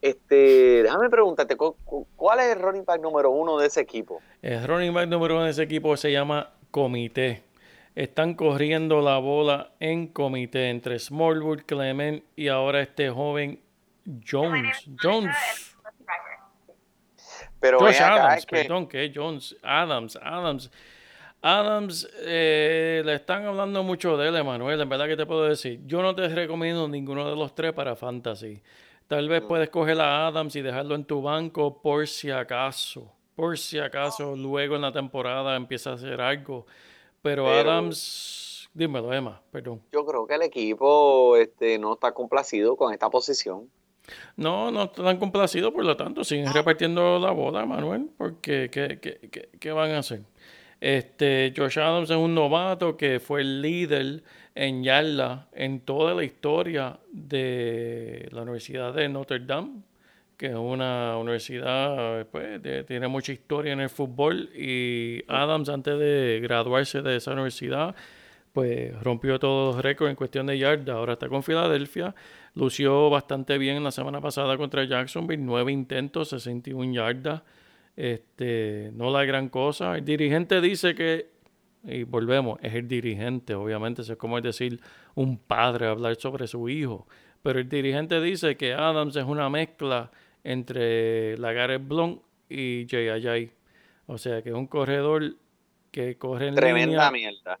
Este, déjame preguntarte, ¿cuál es el running back número uno de ese equipo? El running back número uno de ese equipo se llama Comité están corriendo la bola en comité entre Smallwood, Clement y ahora este joven Jones. Jones. Pero Josh Adams, perdón, que Jones, Adams, Adams. Adams, eh, le están hablando mucho de él, Emanuel. En verdad que te puedo decir, yo no te recomiendo ninguno de los tres para fantasy. Tal vez puedes coger a Adams y dejarlo en tu banco por si acaso. Por si acaso luego en la temporada empieza a hacer algo. Pero, Adams, dímelo, Emma, perdón. Yo creo que el equipo este, no está complacido con esta posición. No, no están complacidos, por lo tanto, siguen repartiendo la bola, Manuel, porque ¿qué, qué, qué, van a hacer? Este, Josh Adams es un novato que fue el líder en yarda en toda la historia de la Universidad de Notre Dame que es una universidad, pues, tiene mucha historia en el fútbol y Adams antes de graduarse de esa universidad, pues rompió todos los récords en cuestión de yarda. Ahora está con Filadelfia, lució bastante bien la semana pasada contra Jacksonville, nueve intentos, 61 yardas, este, no la gran cosa. El dirigente dice que, y volvemos, es el dirigente, obviamente, es como decir un padre hablar sobre su hijo. Pero el dirigente dice que Adams es una mezcla entre Lagares Blond y Jay Ajay. O sea que es un corredor que corre en Tremenda mierda.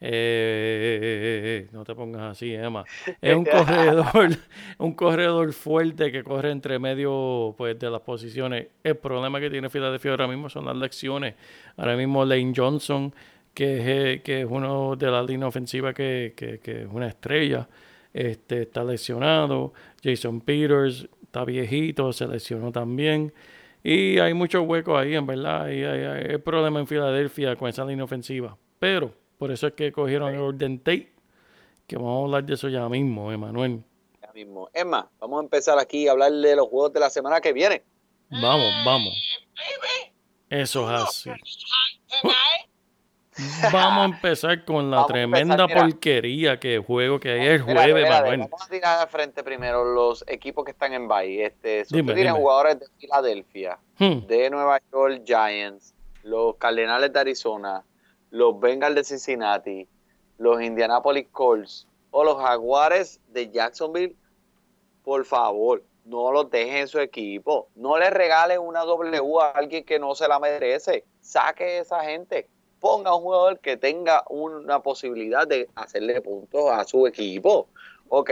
Eh, eh, eh, no te pongas así, Emma. (laughs) Es un corredor, (laughs) un corredor fuerte que corre entre medio pues, de las posiciones. El problema que tiene Filadelfia ahora mismo son las lecciones. Ahora mismo Lane Johnson, que es, que es uno de la línea ofensiva que, que, que es una estrella, este, está lesionado. Jason Peters está viejito, se lesionó también. Y hay muchos huecos ahí, en verdad. Y hay, hay, problema en Filadelfia con esa línea ofensiva. Pero por eso es que cogieron el Orden Tate, que vamos a hablar de eso ya mismo, Emanuel. Ya mismo. Es más, vamos a empezar aquí a hablar de los juegos de la semana que viene. Vamos, vamos. Eso es así. (laughs) Vamos a empezar con la tremenda porquería que juego que hay el jueves, Manuel. Vamos a tirar al frente primero los equipos que están en Bay. Este, tienen jugadores de Filadelfia, hmm. de Nueva York Giants, los Cardenales de Arizona, los Bengals de Cincinnati, los Indianapolis Colts o los Jaguares de Jacksonville. Por favor, no los dejen en su equipo. No le regalen una W a alguien que no se la merece. Saque a esa gente ponga un jugador que tenga una posibilidad de hacerle puntos a su equipo. Ok,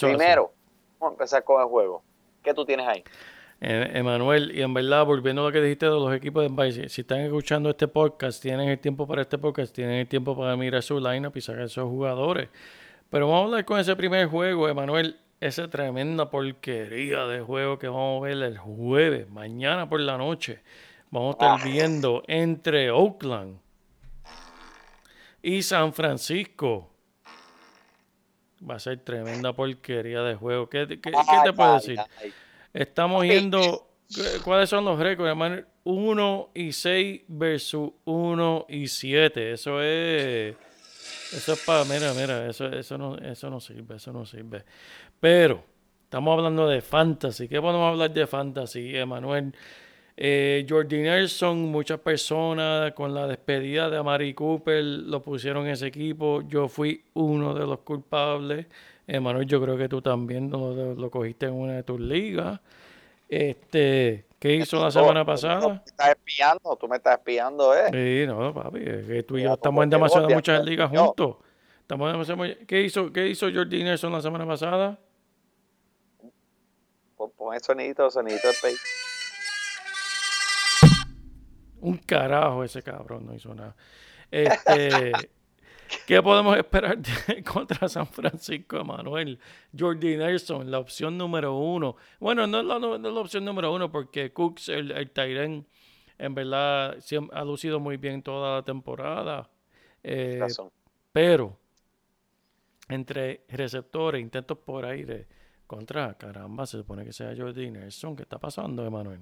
primero, vamos a empezar con el juego. ¿Qué tú tienes ahí? Eh, Emanuel, y en verdad, volviendo a lo que dijiste de los equipos de Vice, si están escuchando este podcast, tienen el tiempo para este podcast, tienen el tiempo para mirar su lineup y sacar esos jugadores. Pero vamos a hablar con ese primer juego, Emanuel. esa tremenda porquería de juego que vamos a ver el jueves, mañana por la noche. Vamos a estar ah. viendo entre Oakland y San Francisco. Va a ser tremenda porquería de juego. ¿Qué, qué, te puedo decir? Estamos viendo cuáles son los récords, hermano. 1 y 6 versus 1 y 7. Eso es. Eso es para. Mira, mira, eso, eso, no, eso no sirve, eso no sirve. Pero, estamos hablando de fantasy. ¿Qué podemos hablar de fantasy, Emanuel? Eh, Jordi Nelson, muchas personas con la despedida de Amari Cooper lo pusieron en ese equipo. Yo fui uno de los culpables. Emanuel, yo creo que tú también lo, lo cogiste en una de tus ligas. Este, ¿Qué hizo la semana pasada? Tú me estás espiando, tú me estás espiando, ¿eh? Sí, no, papi, es que tú y yo estamos en demasiadas muchas ligas juntos. Estamos ¿Qué hizo, qué hizo Jordi Nelson la semana pasada? Pon el sonidito, sonidito de pay. Un carajo ese cabrón, no hizo nada. Este, (laughs) ¿Qué podemos esperar (laughs) contra San Francisco, Manuel? Jordi Nelson, la opción número uno. Bueno, no es la, opción número uno porque Cooks, el, el en verdad ha lucido muy bien toda la temporada. Eh, pero entre receptores, intentos por aire, contra, caramba, se supone que sea Jordi Nelson. ¿Qué está pasando, Emanuel?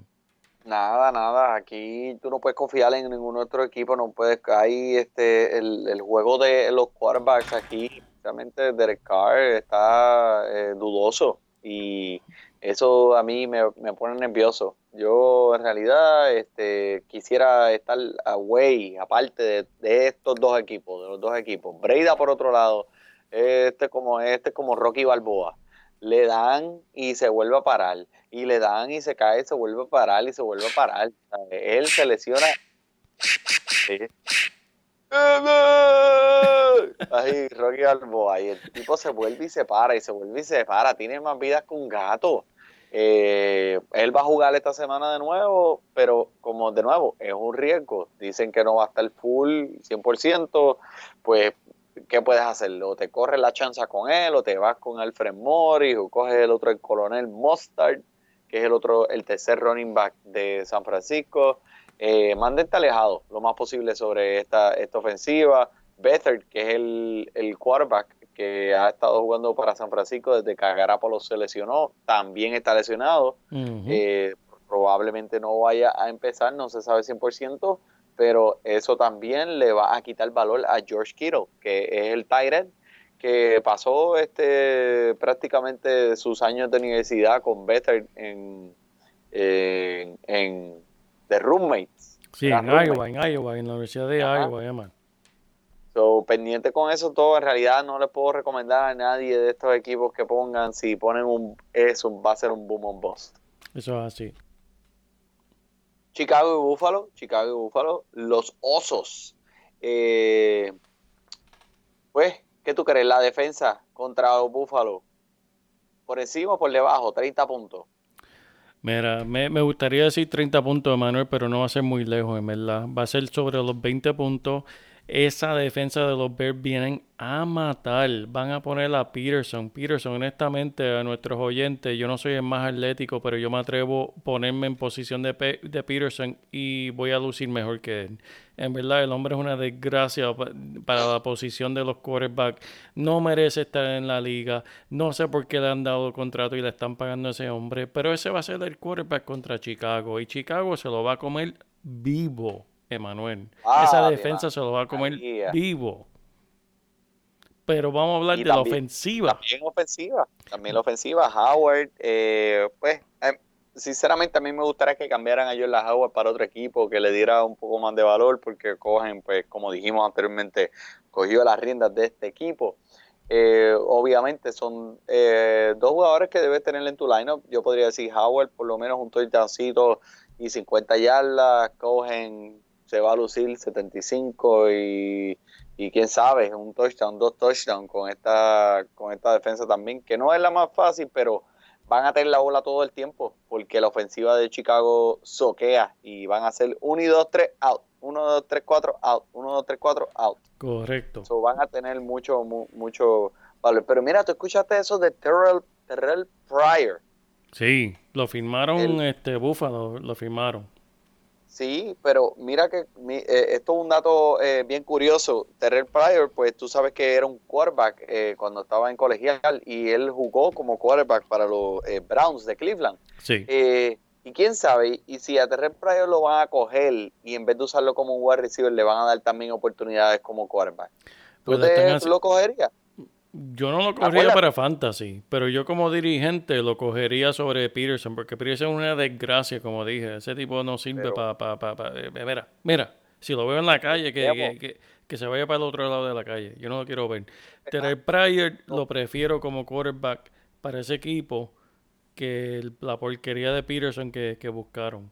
Nada, nada. Aquí tú no puedes confiar en ningún otro equipo. No puedes. Hay este el, juego de los quarterbacks aquí. Realmente Derek Carr está eh, dudoso y eso a mí me, pone nervioso. Yo en realidad este, quisiera estar away, aparte de, de, estos dos equipos, de los dos equipos. Breida por otro lado, este como este como Rocky Balboa le dan y se vuelve a parar, y le dan y se cae, se vuelve a parar y se vuelve a parar. Él se lesiona. Ay, Rocky Balboa, y el tipo se vuelve y se para, y se vuelve y se para, tiene más vidas que un gato. Eh, él va a jugar esta semana de nuevo, pero como de nuevo, es un riesgo. Dicen que no va a estar full 100%, pues ¿qué puedes hacer? O te corres la chanza con él, o te vas con Alfred Morris, o coges el otro, el coronel Mustard, que es el otro, el tercer running back de San Francisco. Eh, mantente alejado lo más posible sobre esta, esta ofensiva. Better, que es el, el quarterback que ha estado jugando para San Francisco desde que Garapolo se lesionó, también está lesionado. Eh, probablemente no vaya a empezar, no se sabe 100%, pero eso también le va a quitar valor a George Kittle, que es el Tyrant que pasó este prácticamente sus años de universidad con Better en, en, The Roommates. Sí, en Iowa, en Iowa, en la Universidad de Iowa, So, pendiente con eso todo, en realidad no le puedo recomendar a nadie de estos equipos que pongan, si ponen un eso, va a ser un boom on bust. Eso es así. Chicago y Buffalo, Chicago y Buffalo, los osos. Eh, pues, ¿qué tú crees? La defensa contra los Buffalo, por encima o por debajo, 30 puntos. Mira, me, me, gustaría decir 30 puntos, Manuel, pero no va a ser muy lejos, en verdad. Va a ser sobre los 20 puntos esa defensa de los Bears vienen a matar. Van a poner a Peterson. Peterson, honestamente, a nuestros oyentes, yo no soy el más atlético, pero yo me atrevo a ponerme en posición de, de Peterson y voy a lucir mejor que él. En verdad, el hombre es una desgracia para la posición de los quarterbacks. No merece estar en la liga. No sé por qué le han dado contrato y le están pagando a ese hombre. Pero ese va a ser el quarterback contra Chicago. Y Chicago se lo va a comer vivo. Emanuel. Ah, Esa defensa se lo va a comer vivo. Pero vamos a hablar de la ofensiva. También ofensiva. También la ofensiva. Howard, eh, pues, eh, sinceramente a mí me gustaría que cambiaran a la Howard para otro equipo, que le diera un poco más de valor, porque cogen, pues, como dijimos anteriormente, cogió las riendas de este equipo. Eh, obviamente son dos jugadores que debes tener en tu lineup. Yo podría decir Howard, por lo menos un touchdowncito y 50 yardas, cogen se va a lucir 75 y, y quién sabe, un touchdown, dos touchdowns con esta, con esta defensa también, que no es la más fácil, pero van a tener la bola todo el tiempo, porque la ofensiva de Chicago soquea y van a hacer 1 y 2, 3, out, 1, 2, 3, 4, out, 1, 2, 3, 4, out. Correcto. So van a tener mucho, mucho valor. Pero mira, tú escuchaste eso de Terrell, Terrell Pryor. Sí, lo firmaron, este Buffalo, lo firmaron. Sí, pero mira que eh, esto es un dato eh, bien curioso. Terrell Pryor, pues tú sabes que era un quarterback eh, cuando estaba en colegial y él jugó como quarterback para los Browns de Cleveland. Sí. y quién sabe, y si a Terrell Pryor lo van a coger y en vez de usarlo como un wide receiver le van a dar también oportunidades como quarterback. ¿Tú, pues lo cogerías? Yo no lo cogería para fantasy, pero yo como dirigente lo cogería sobre Peterson, porque Peterson es una desgracia, como dije. Ese tipo no sirve para... Pa, pa, pa, eh, mira, mira, si lo veo en la calle, que, que, se vaya para el otro lado de la calle. Yo no lo quiero ver. Terry Pryor lo prefiero como quarterback para ese equipo que la porquería de Peterson que, buscaron.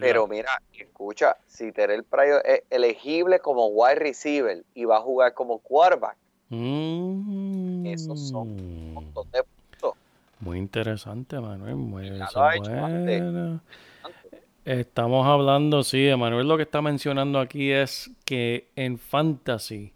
Pero mira, escucha, si Terrell Pryor es elegible como wide receiver y va a jugar como quarterback, Mm. Esos son un montón de puntos. Muy interesante, Manuel. Muy bueno. Estamos hablando, sí, Manuel lo que está mencionando aquí es que en fantasy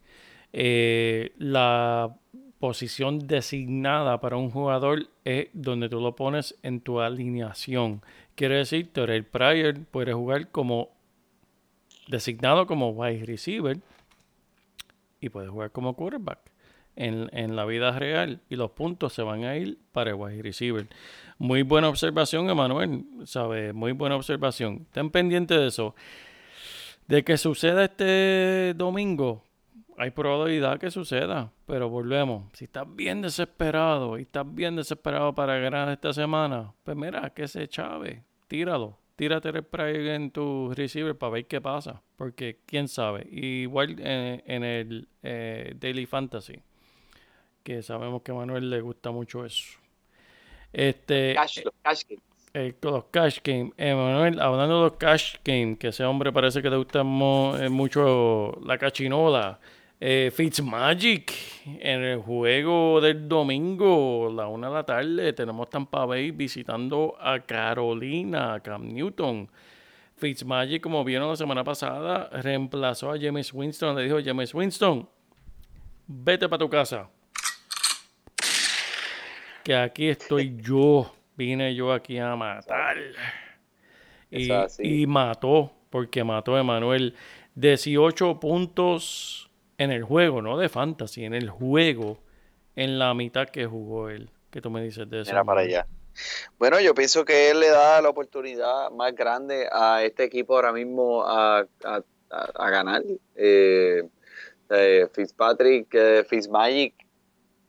eh, la posición designada para un jugador es donde tú lo pones en tu alineación. Quiere decir, el Pryor puede jugar como designado como wide receiver y puede jugar como quarterback en, la vida real y los puntos se van a ir para el wide receiver. Muy buena observación, Emanuel, ¿sabe? Muy buena observación. Estén pendientes de eso. De que suceda este domingo, hay probabilidad que suceda, pero volvemos. Si estás bien desesperado y estás bien desesperado para ganar esta semana, pues mira, que se chave, tíralo tírate el spray en tu receiver para ver qué pasa. Porque quién sabe. Igual en, el eh, Daily Fantasy. Que sabemos que a Manuel le gusta mucho eso. Este, cash, los cash games. Eh, los cash games. Manuel, hablando de los cash games, que ese hombre parece que le gusta eh, mucho la cachinola. Eh, Fitzmagic en el juego del domingo, la una de la tarde, tenemos Tampa Bay visitando a Carolina, a Cam Newton. Fitzmagic, como vieron la semana pasada, reemplazó a James Winston. Le dijo, James Winston, vete para tu casa. Que aquí estoy yo. Vine yo aquí a matar. Y, y mató, porque mató a Emanuel. 18 puntos en el juego, no de fantasy, en el juego, en la mitad que jugó él. ¿Qué tú me dices de eso? Era para allá. Bueno, yo pienso que él le da la oportunidad más grande a este equipo ahora mismo a, ganar. Eh, eh, Fitzpatrick, eh, Fitzmagic,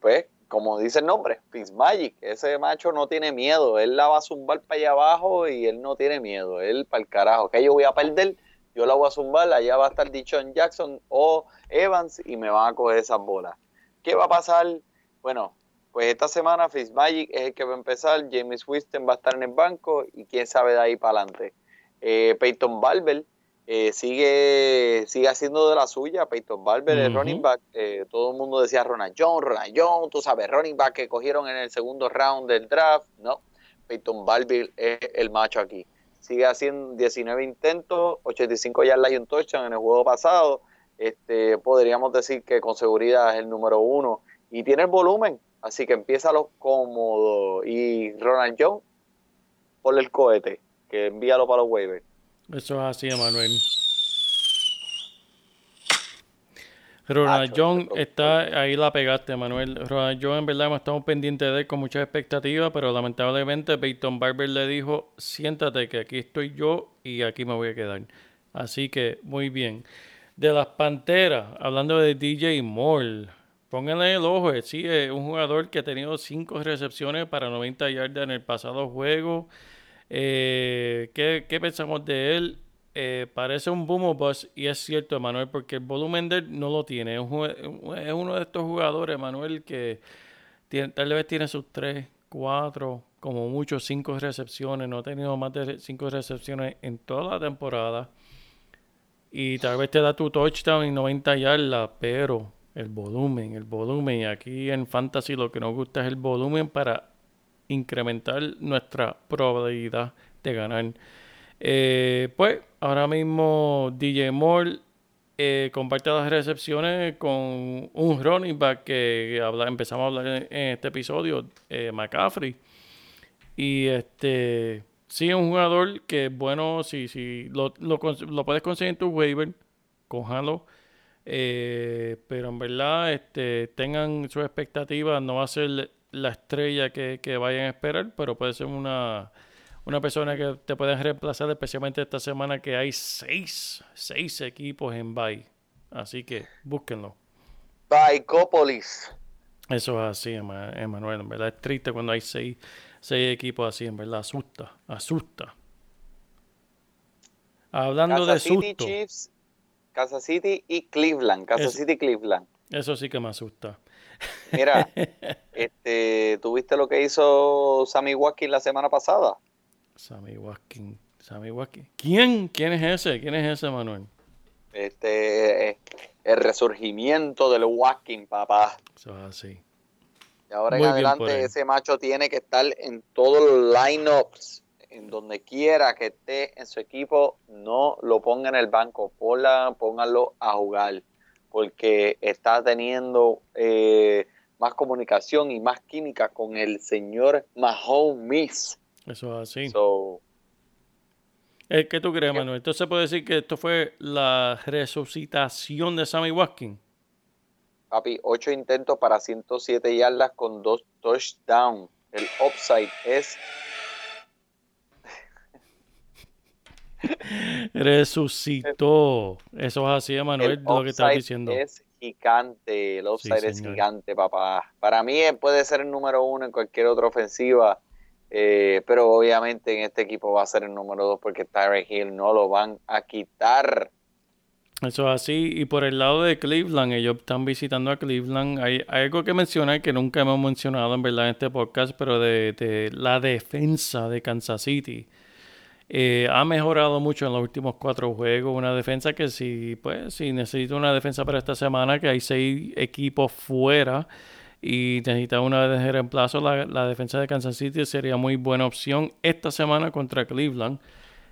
pues, como dice el nombre, Fitzmagic, ese macho no tiene miedo. Él la va a zumbar para allá abajo y él no tiene miedo. Él para el carajo, que yo voy a perder yo la voy a zumbar, allá va a estar Dichon Jackson o Evans y me van a coger esas bolas. ¿Qué va a pasar? Bueno, pues esta semana Fitzmagic es el que va a empezar, James Winston va a estar en el banco y quién sabe de ahí para adelante. Eh, Peyton Barber eh, sigue, sigue haciendo de la suya, Peyton Barber, el running back, eh, todo el mundo decía Ronald Jones, Ronald Jones, tú sabes, running back que cogieron en el segundo round del draft, no, Peyton Barber es el macho aquí sigue haciendo 19 intentos, 85 yardas y un touchdown en el juego pasado. Este, podríamos decir que con seguridad es el número uno y tiene el volumen, así que empieza lo cómodo. Y Ronald Jones, por el cohete, que envíalo para los waivers. Eso es así, Emanuel. Ronald John está ahí la pegaste, Manuel. Ronald John, en verdad, estamos pendientes de él con muchas expectativas, pero lamentablemente Peyton Barber le dijo: Siéntate, que aquí estoy yo y aquí me voy a quedar. Así que, muy bien. De las panteras, hablando de DJ Moore, pónganle el ojo. Sí, es un jugador que ha tenido cinco recepciones para 90 yardas en el pasado juego. Eh, ¿qué, ¿Qué pensamos de él? Eh, parece un boom bust y es cierto, Manuel, porque el volumen de él no lo tiene. Es, uno de estos jugadores, Manuel, que tal vez tiene sus 3, 4, como mucho 5 recepciones. No ha tenido más de 5 recepciones en toda la temporada. Y tal vez te da tu touchdown en 90 yardas, pero el volumen, el volumen. Y aquí en Fantasy lo que nos gusta es el volumen para incrementar nuestra probabilidad de ganar. Eh, pues ahora mismo DJ Moore eh, comparte las recepciones con un running back que empezamos a hablar en, este episodio, eh, McCaffrey. Y este, sí, es un jugador que bueno, si, si lo, puedes conseguir en tu waiver, cójalo. Eh, pero en verdad, este, tengan sus expectativas, no va a ser la estrella que vayan a esperar, pero puede ser una una persona que te pueden reemplazar, especialmente esta semana que hay seis, seis equipos en Bay. Así que búsquenlo. Baycópolis. Eso es así, Emanuel. En verdad es triste cuando hay seis, seis equipos así, en verdad asusta, asusta. Hablando de City Chiefs, Kansas City y Cleveland. Kansas City Cleveland. Eso sí que me asusta. Mira, (laughs) este, ¿tuviste lo que hizo Sammy Watkins la semana pasada? Sammy Watkins. Sammy Watkins. ¿Quién? ¿Quién es ese? ¿Quién es ese, Manuel? Este, el resurgimiento del Watkins, papá. Eso es así. Y ahora en adelante ese macho tiene que estar en todos los lineups, en donde quiera que esté en su equipo, no lo ponga en el banco, póngalo a jugar, porque está teniendo eh, más comunicación y más química con el señor Mahomes. Eso es así. So, eh, ¿Qué tú crees, Manuel? Entonces puede decir que esto fue la resucitación de Sammy Watkins. Papi, ocho intentos para 107 yardas con dos touchdowns. El upside es (laughs) Resucitó. Eso es así, Manuel, lo que estás diciendo. Es gigante. El upside es gigante, papá. Para mí puede ser el número uno en cualquier otra ofensiva. Eh, pero obviamente en este equipo va a ser el número dos porque Tyreek Hill no lo van a quitar. Eso es así. Y por el lado de Cleveland, ellos están visitando a Cleveland. Hay, algo que mencionar que nunca hemos mencionado en verdad en este podcast, pero de, la defensa de Kansas City. Eh, ha mejorado mucho en los últimos cuatro juegos. Una defensa que si, pues, si necesita una defensa para esta semana, que hay seis equipos fuera y necesita una de reemplazo, la, la, defensa de Kansas City sería muy buena opción esta semana contra Cleveland.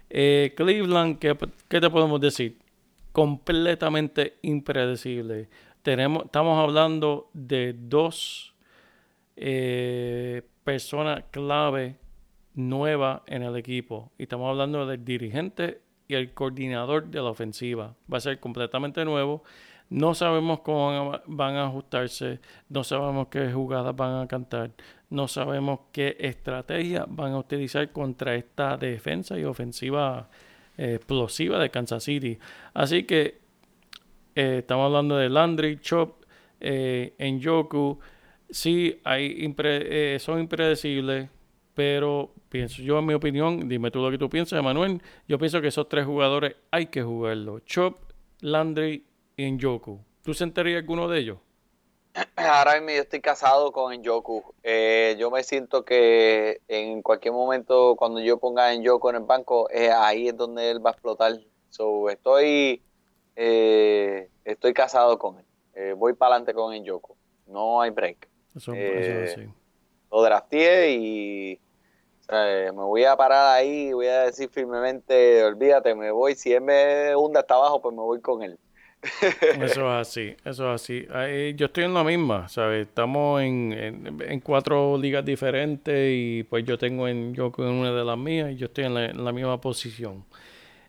Eh, Cleveland, ¿qué, te podemos decir? Completamente impredecible. Tenemos, estamos hablando de dos eh, personas clave nuevas en el equipo. Y estamos hablando del dirigente y el coordinador de la ofensiva. Va a ser completamente nuevo. No sabemos cómo van a ajustarse, no sabemos qué jugadas van a cantar, no sabemos qué estrategia van a utilizar contra esta defensa y ofensiva eh, explosiva de Kansas City. Así que eh, estamos hablando de Landry, Chop, eh, Yoku. Sí, hay son impredecibles, pero pienso yo, en mi opinión, dime tú lo que tú piensas, Emanuel. Yo pienso que esos tres jugadores hay que jugarlos: Chop, Landry en Yoku. ¿Tú sentirías alguno de ellos? (clears throat) Ahora mismo yo estoy casado con Enjoku. Eh, yo me siento que en cualquier momento cuando yo ponga Enjoku en el banco, eh, ahí es donde él va a explotar. So, estoy, eh, estoy casado con él. Eh, voy para adelante con Enjoku. No hay break. Eso, eso sí. Lo drafteé y me voy a parar ahí voy a decir firmemente, olvídate, me voy. Si él me hunda hasta abajo, pues me voy con él. Eso es así, eso es así. yo estoy en la misma, ¿sabes? Estamos en, cuatro ligas diferentes y pues yo tengo en yo en una de las mías y yo estoy en la, misma posición.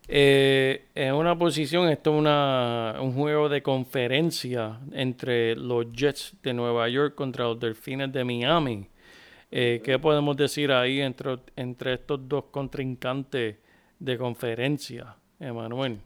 Eh, en una posición, esto es una, un juego de conferencia entre los Jets de Nueva York contra los Delfines de Miami. Eh, ¿Qué podemos decir ahí entre, entre estos dos contrincantes de conferencia, Emanuel?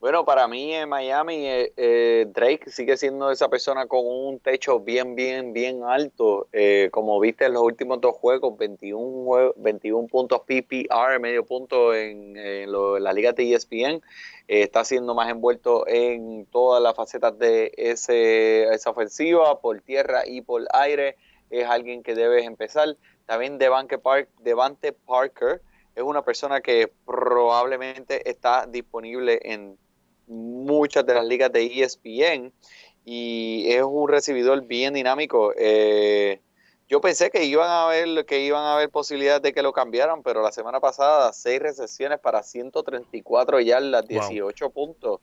Bueno, para mí en Miami, eh, eh, Drake sigue siendo esa persona con un techo bien, bien, bien alto. Eh, como viste en los últimos dos juegos, 21, 21 puntos PPR, medio punto en, la liga de ESPN. está siendo más envuelto en todas las facetas de ese, esa ofensiva, por tierra y por aire. Es alguien que debes empezar. También Devante, Park, Devante Parker es una persona que probablemente está disponible en muchas de las ligas de ESPN y es un recibidor bien dinámico. Eh, yo pensé que iban a haber que iban a haber posibilidades de que lo cambiaran, pero la semana pasada seis recepciones para 134 yardas, 18 puntos.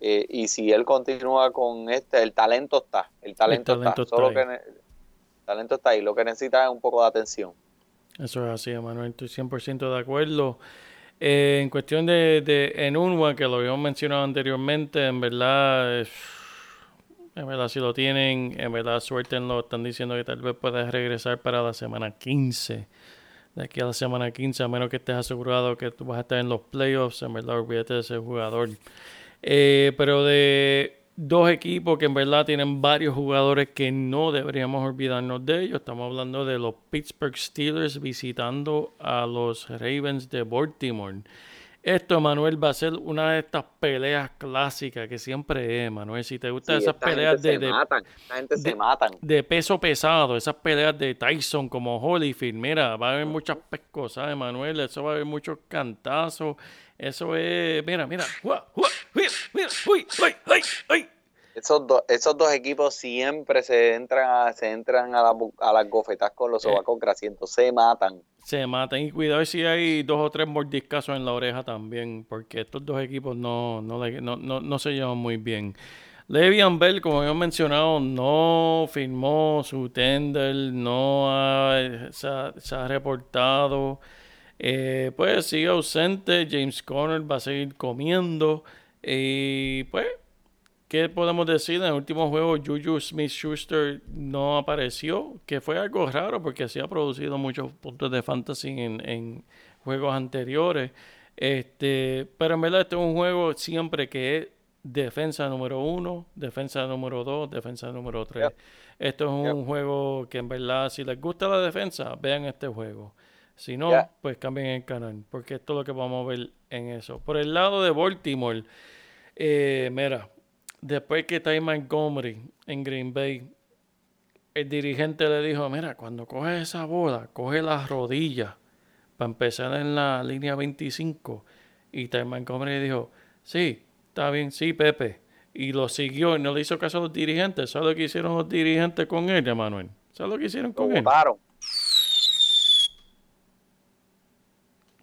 Eh, y si él continúa con este, el talento está, el talento, está, solo que el talento está ahí, lo que necesita es un poco de atención. Eso es así, Manuel, estoy 100% de acuerdo. Eh, en cuestión de, en UNWA, que lo habíamos mencionado anteriormente, en verdad, en verdad si lo tienen, en verdad suéltenlo, están diciendo que tal vez puedas regresar para la semana 15 de aquí a la semana 15, a menos que estés asegurado que tú vas a estar en los playoffs, en verdad olvídate de ese jugador. Eh, pero de dos equipos que en verdad tienen varios jugadores que no deberíamos olvidarnos de ellos, estamos hablando de los Pittsburgh Steelers visitando a los Ravens de Baltimore. Esto, Manuel, va a ser una de estas peleas clásicas que siempre es, Manuel. Si te gustan esas peleas de, de, gente se matan. de peso pesado, esas peleas de Tyson como Holyfield, mira, va a haber muchas pescosas, Manuel. Eso va a haber muchos cantazos. Eso es, mira, mira. Esos, esos dos equipos siempre se entran a, se entran a, la, a las gofetas con los eh. sobacos grasientos, se matan se matan. Y cuidado si hay dos o tres mordiscazos en la oreja también, porque estos dos equipos no, no, se llevan muy bien. Levian Bell, como hemos mencionado, no firmó su tender, no se, ha, reportado. Eh, pues sigue ausente. James Conner va a seguir comiendo. Y pues ¿Qué podemos decir? En el último juego, Juju Smith Schuster no apareció, que fue algo raro porque sí ha producido muchos puntos de fantasy en, juegos anteriores. Este, pero en verdad, este es un juego siempre que es defensa número uno, defensa número dos, defensa número tres. Esto es un juego que en verdad, si les gusta la defensa, vean este juego. Si no, pues cambien el canal, porque esto es lo que vamos a ver en eso. Por el lado de Baltimore, eh, mira, Después que Ty Montgomery en Green Bay, el dirigente le dijo, mira, cuando coges esa bola, coge las rodillas para empezar en la línea 25. Y Ty Montgomery dijo, sí, está bien, sí, Pepe. Y lo siguió y no le hizo caso a los dirigentes. ¿Sabes lo que hicieron los dirigentes con él, Manuel? ¿Sabes lo que hicieron con él?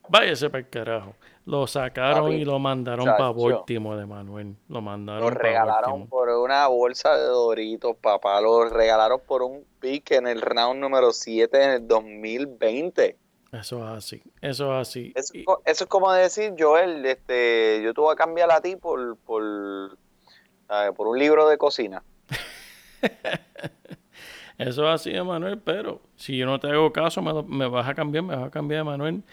Váyase para el carajo. Lo sacaron y lo mandaron para Baltimore de Manuel. Lo mandaron Lo regalaron por una bolsa de doritos, papá. Lo regalaron por un pick en el round número 7 en el 2020. Eso es así, eso es así. Eso, es como decir, Joel, este, yo te voy a cambiar a ti por, por, por un libro de cocina. (laughs) eso es así, Emanuel, pero si yo no te hago caso, me, me vas a cambiar, me vas a cambiar, Emanuel.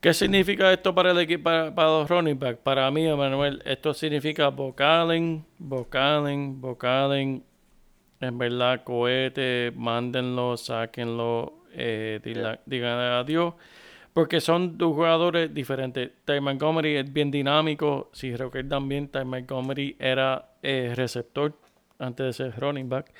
¿Qué significa esto para el equipo, para, los running back? Para mí, Emanuel, esto significa vocalen, vocalen, vocalen. En verdad, cohete, mándenlo, sáquenlo, eh, digan adiós. Porque son dos jugadores diferentes. Ty Montgomery es bien dinámico. Si recuerdan bien, Ty Montgomery era eh, receptor antes de ser running back.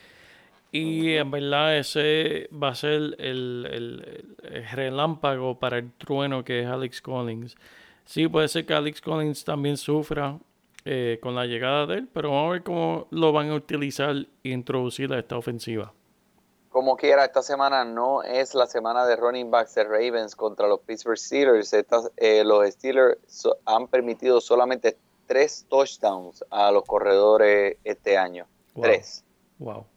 Y en verdad ese va a ser el, relámpago para el trueno que es Alex Collins. Sí, puede ser que Alex Collins también sufra eh, con la llegada de él, pero vamos a ver cómo lo van a utilizar e introducir a esta ofensiva. Como quiera, esta semana no es la semana de running backs de Ravens contra los Pittsburgh Steelers. Eh, los Steelers han permitido solamente tres touchdowns a los corredores este año. Tres. Wow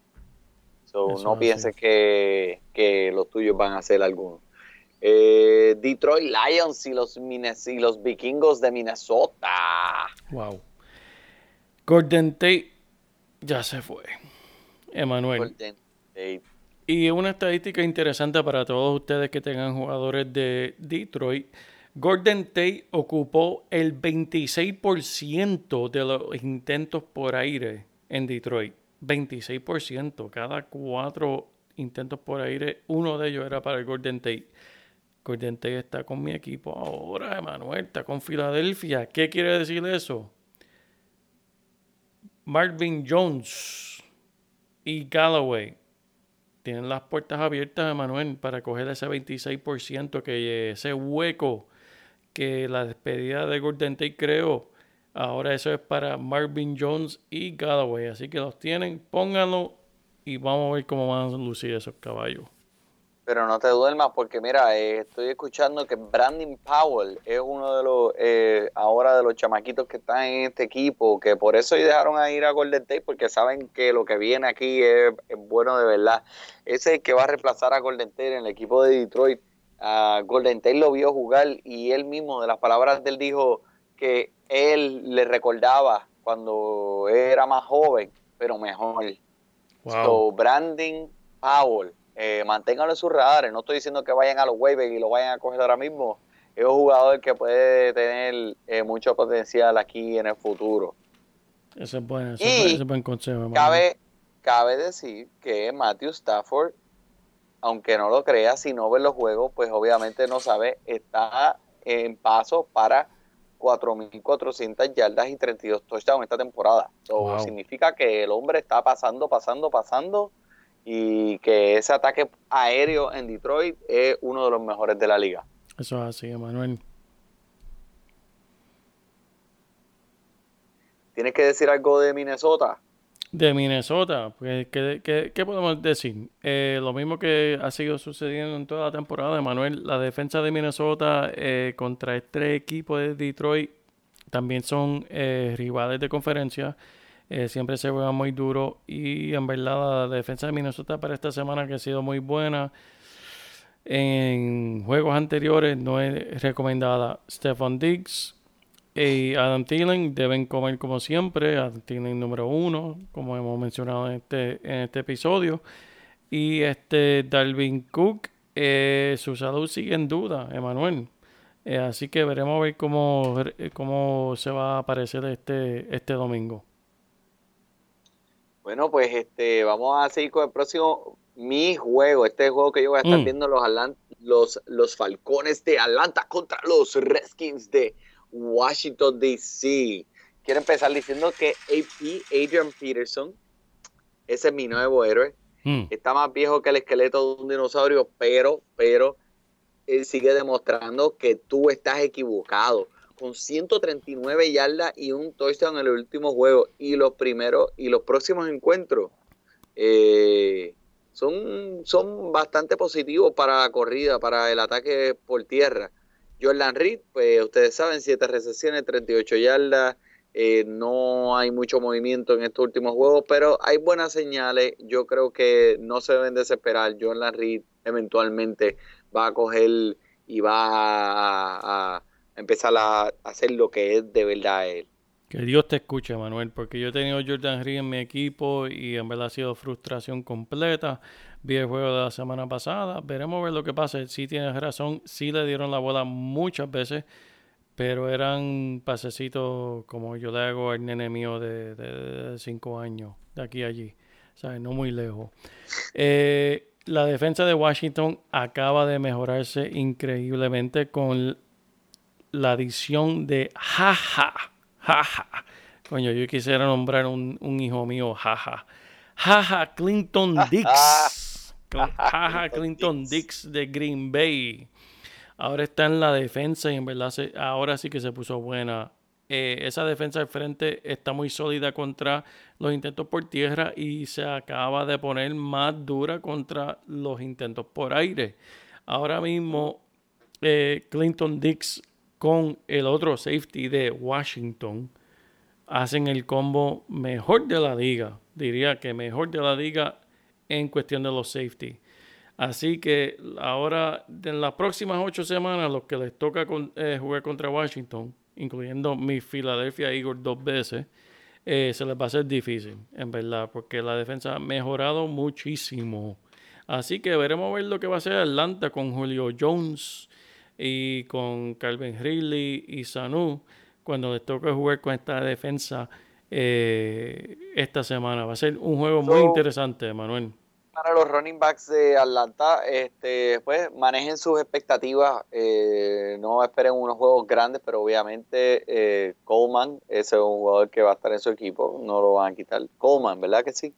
no pienses que, los tuyos van a ser algunos. Eh, Detroit Lions y los, y los vikingos de Minnesota. Wow. Gordon Tate ya se fue. Emanuel. Y una estadística interesante para todos ustedes que tengan jugadores de Detroit. Gordon Tate ocupó el 26% de los intentos por aire en Detroit. 26%. Cada cuatro intentos por aire, uno de ellos era para el Golden Tate. Golden Tate está con mi equipo ahora, Emanuel, está con Filadelfia. ¿Qué quiere decir eso? Marvin Jones y Galloway tienen las puertas abiertas, Emanuel, para coger ese 26%, que ese hueco que la despedida de Golden Tate creó Ahora eso es para Marvin Jones y Galloway. Así que los tienen, pónganlo y vamos a ver cómo van a lucir esos caballos. Pero no te duermas porque mira, eh, estoy escuchando que Brandon Powell es uno de los, eh, ahora de los chamaquitos que están en este equipo, que por eso dejaron a ir a Golden State porque saben que lo que viene aquí es, bueno de verdad. Ese es el que va a reemplazar a Golden State en el equipo de Detroit. Golden State lo vio jugar y él mismo, de las palabras de él, dijo que él le recordaba cuando era más joven, pero mejor. So, Brandon Powell eh, manténganlo en sus radares. No estoy diciendo que vayan a los waivers y lo vayan a coger ahora mismo. Es un jugador que puede tener eh, mucho potencial aquí en el futuro. Ese es, bueno, ese es buen consejo. Cabe, cabe decir que Matthew Stafford, aunque no lo crea, si no ve los juegos, pues obviamente no sabe, está en paso para 4.400 yardas y 32 touchdowns esta temporada. Significa que el hombre está pasando, pasando, pasando y que ese ataque aéreo en Detroit es uno de los mejores de la liga. Eso es así, Emanuel. ¿Tienes que decir algo de Minnesota? De Minnesota, pues, ¿qué, qué, podemos decir? Eh, lo mismo que ha sido sucediendo en toda la temporada, Emanuel. La defensa de Minnesota eh, contra este equipo de Detroit también son eh, rivales de conferencia. Eh, siempre se juega muy duro y en verdad la defensa de Minnesota para esta semana que ha sido muy buena. En juegos anteriores no es recomendada. Stephon Diggs y Adam Thielen deben comer como siempre. Adam Thielen número uno, como hemos mencionado en este, en este episodio. Y este Dalvin Cook, eh, su salud sigue en duda, Emanuel. Eh, así que veremos a ver cómo, cómo se va a aparecer este, este domingo. Bueno, pues este, vamos a seguir con el próximo mi juego. Este juego que yo voy a estar mm. viendo los, los, los Falcones de Atlanta contra los Redskins de Washington DC. Quiero empezar diciendo que AP, Adrian Peterson, ese es mi nuevo héroe. Mm. Está más viejo que el esqueleto de un dinosaurio, pero, pero, él sigue demostrando que tú estás equivocado con 139 yardas y un touchdown en el último juego. Y los primeros y los próximos encuentros eh, son, son bastante positivos para la corrida, para el ataque por tierra. Jordan Reed, pues ustedes saben, 7 recesiones, 38 yardas. Eh, no hay mucho movimiento en estos últimos juegos, pero hay buenas señales. Yo creo que no se deben desesperar. Jordan Reed eventualmente va a coger y va a empezar a hacer lo que es de verdad él. Que Dios te escuche, Manuel, porque yo he tenido Jordan Reed en mi equipo y en verdad ha sido frustración completa. Vi el juego de la semana pasada, veremos ver lo que pasa. Sí tienes razón, sí le dieron la bola muchas veces, pero eran pasecitos como yo le hago al nene mío de 5 años, de aquí a allí, ¿sabes? No muy lejos. Eh, la defensa de Washington acaba de mejorarse increíblemente con la adición de Jaja. Jaja. Coño, yo quisiera nombrar un, un hijo mío, Jaja. Jaja Clinton (laughs) Dix. (laughs) Jaja Clinton Dix de Green Bay. Ahora está en la defensa y en verdad ahora sí que se puso buena. Eh, esa defensa de frente está muy sólida contra los intentos por tierra y se acaba de poner más dura contra los intentos por aire. Ahora mismo eh, Clinton Dix con el otro safety de Washington hacen el combo mejor de la liga. Diría que mejor de la liga en cuestión de los safety. Así que ahora, en las próximas ocho semanas, los que les toca eh, jugar contra Washington, incluyendo mi Philadelphia Eagles dos veces, eh, se les va a hacer difícil, en verdad, porque la defensa ha mejorado muchísimo. Así que veremos ver lo que va a hacer Atlanta con Julio Jones y con Calvin Ridley y Sanu cuando les toque jugar con esta defensa eh, esta semana. Va a ser un juego muy interesante, Manuel. Para los running backs de Atlanta, este, pues manejen sus expectativas, eh, no esperen unos juegos grandes, pero obviamente eh, Coleman, ese es un jugador que va a estar en su equipo, no lo van a quitar. Coleman, ¿verdad que sí?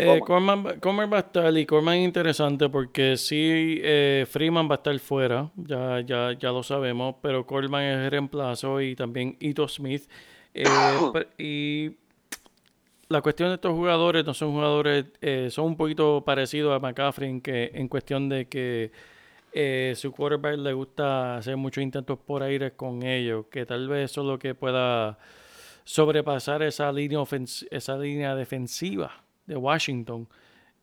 Eh, Corman, va a estar y Corman es interesante porque sí, eh, Freeman va a estar fuera, ya, ya, ya lo sabemos, pero Corman es el reemplazo y también Ito Smith. Eh, (coughs) y la cuestión de estos jugadores no son jugadores, eh, son un poquito parecidos a McCaffrey en, que, en cuestión de que eh, su quarterback le gusta hacer muchos intentos por aire con ellos, que tal vez eso es lo que pueda sobrepasar esa línea, esa línea defensiva de Washington.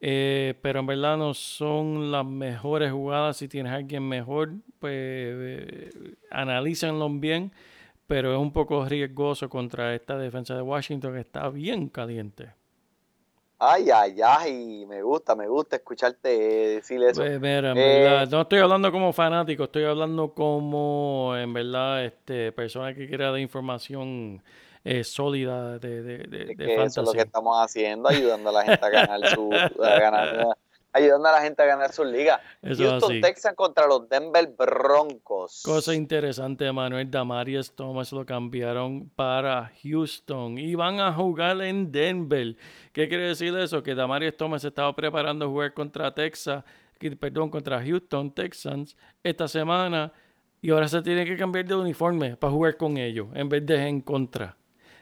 Eh, pero en verdad no son las mejores jugadas. Si tienes alguien mejor, pues analícenlo bien. Pero es un poco riesgoso contra esta defensa de Washington que está bien caliente. Ay, ay, ay, me gusta, me gusta escucharte decir eso. Pues mira, en verdad, no estoy hablando como fanático, estoy hablando como, en verdad, este, persona que quiera dar información eh, sólida de, de, de, de Eso es lo que estamos haciendo, ayudando a la gente a ganar su, a ganar, (laughs) ayudando a la gente a ganar su liga. Houston Texas contra los Denver Broncos. Cosa interesante, Manuel Damarius Thomas lo cambiaron para Houston y van a jugar en Denver. ¿Qué quiere decir eso? Que Damarius Thomas estaba preparando a jugar contra Texas, perdón, contra Houston Texans esta semana y ahora se tiene que cambiar de uniforme para jugar con ellos en vez de en contra.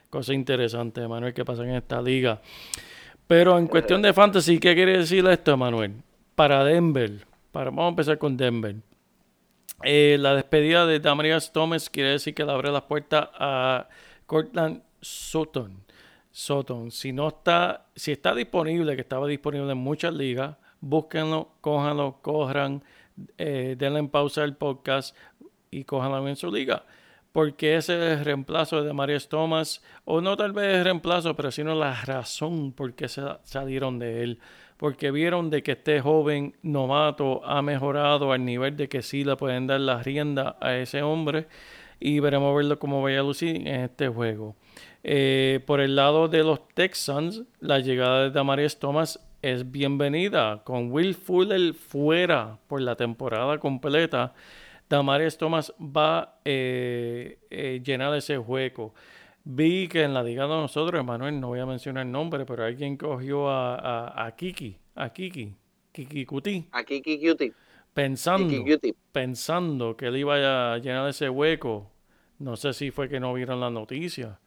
Cosa interesante, Manuel, que pasa en esta liga. Pero en cuestión de fantasy, ¿qué quiere decir esto, Manuel? Para Denver, para, vamos a empezar con Denver. Eh, la despedida de Damarias Thomas quiere decir que le abre las puertas a Cortland Sutton. Sutton, si no está, si está disponible, que estaba disponible en muchas ligas, búsquenlo, cójanlo, corran, eh, denle en pausa el podcast y cójanlo en su liga porque ese es el reemplazo de Marius Thomas, o no tal vez el reemplazo, pero sino la razón por qué salieron de él. Porque vieron de que este joven novato ha mejorado al nivel de que sí le pueden dar la rienda a ese hombre. Y veremos verlo cómo vaya a lucir en este juego. Eh, por el lado de los Texans, la llegada de Damarius Thomas es bienvenida. Con Will Fuller fuera por la temporada completa Damaris Thomas va a eh, eh, llenar ese hueco. Vi que en la liga de nosotros, Manuel, no voy a mencionar el nombre, pero alguien cogió a, a, Kiki, a Kiki, Kiki Cuti. A Kiki Cuti. Pensando, pensando que él iba a llenar ese hueco. No sé si fue que no vieron la noticia,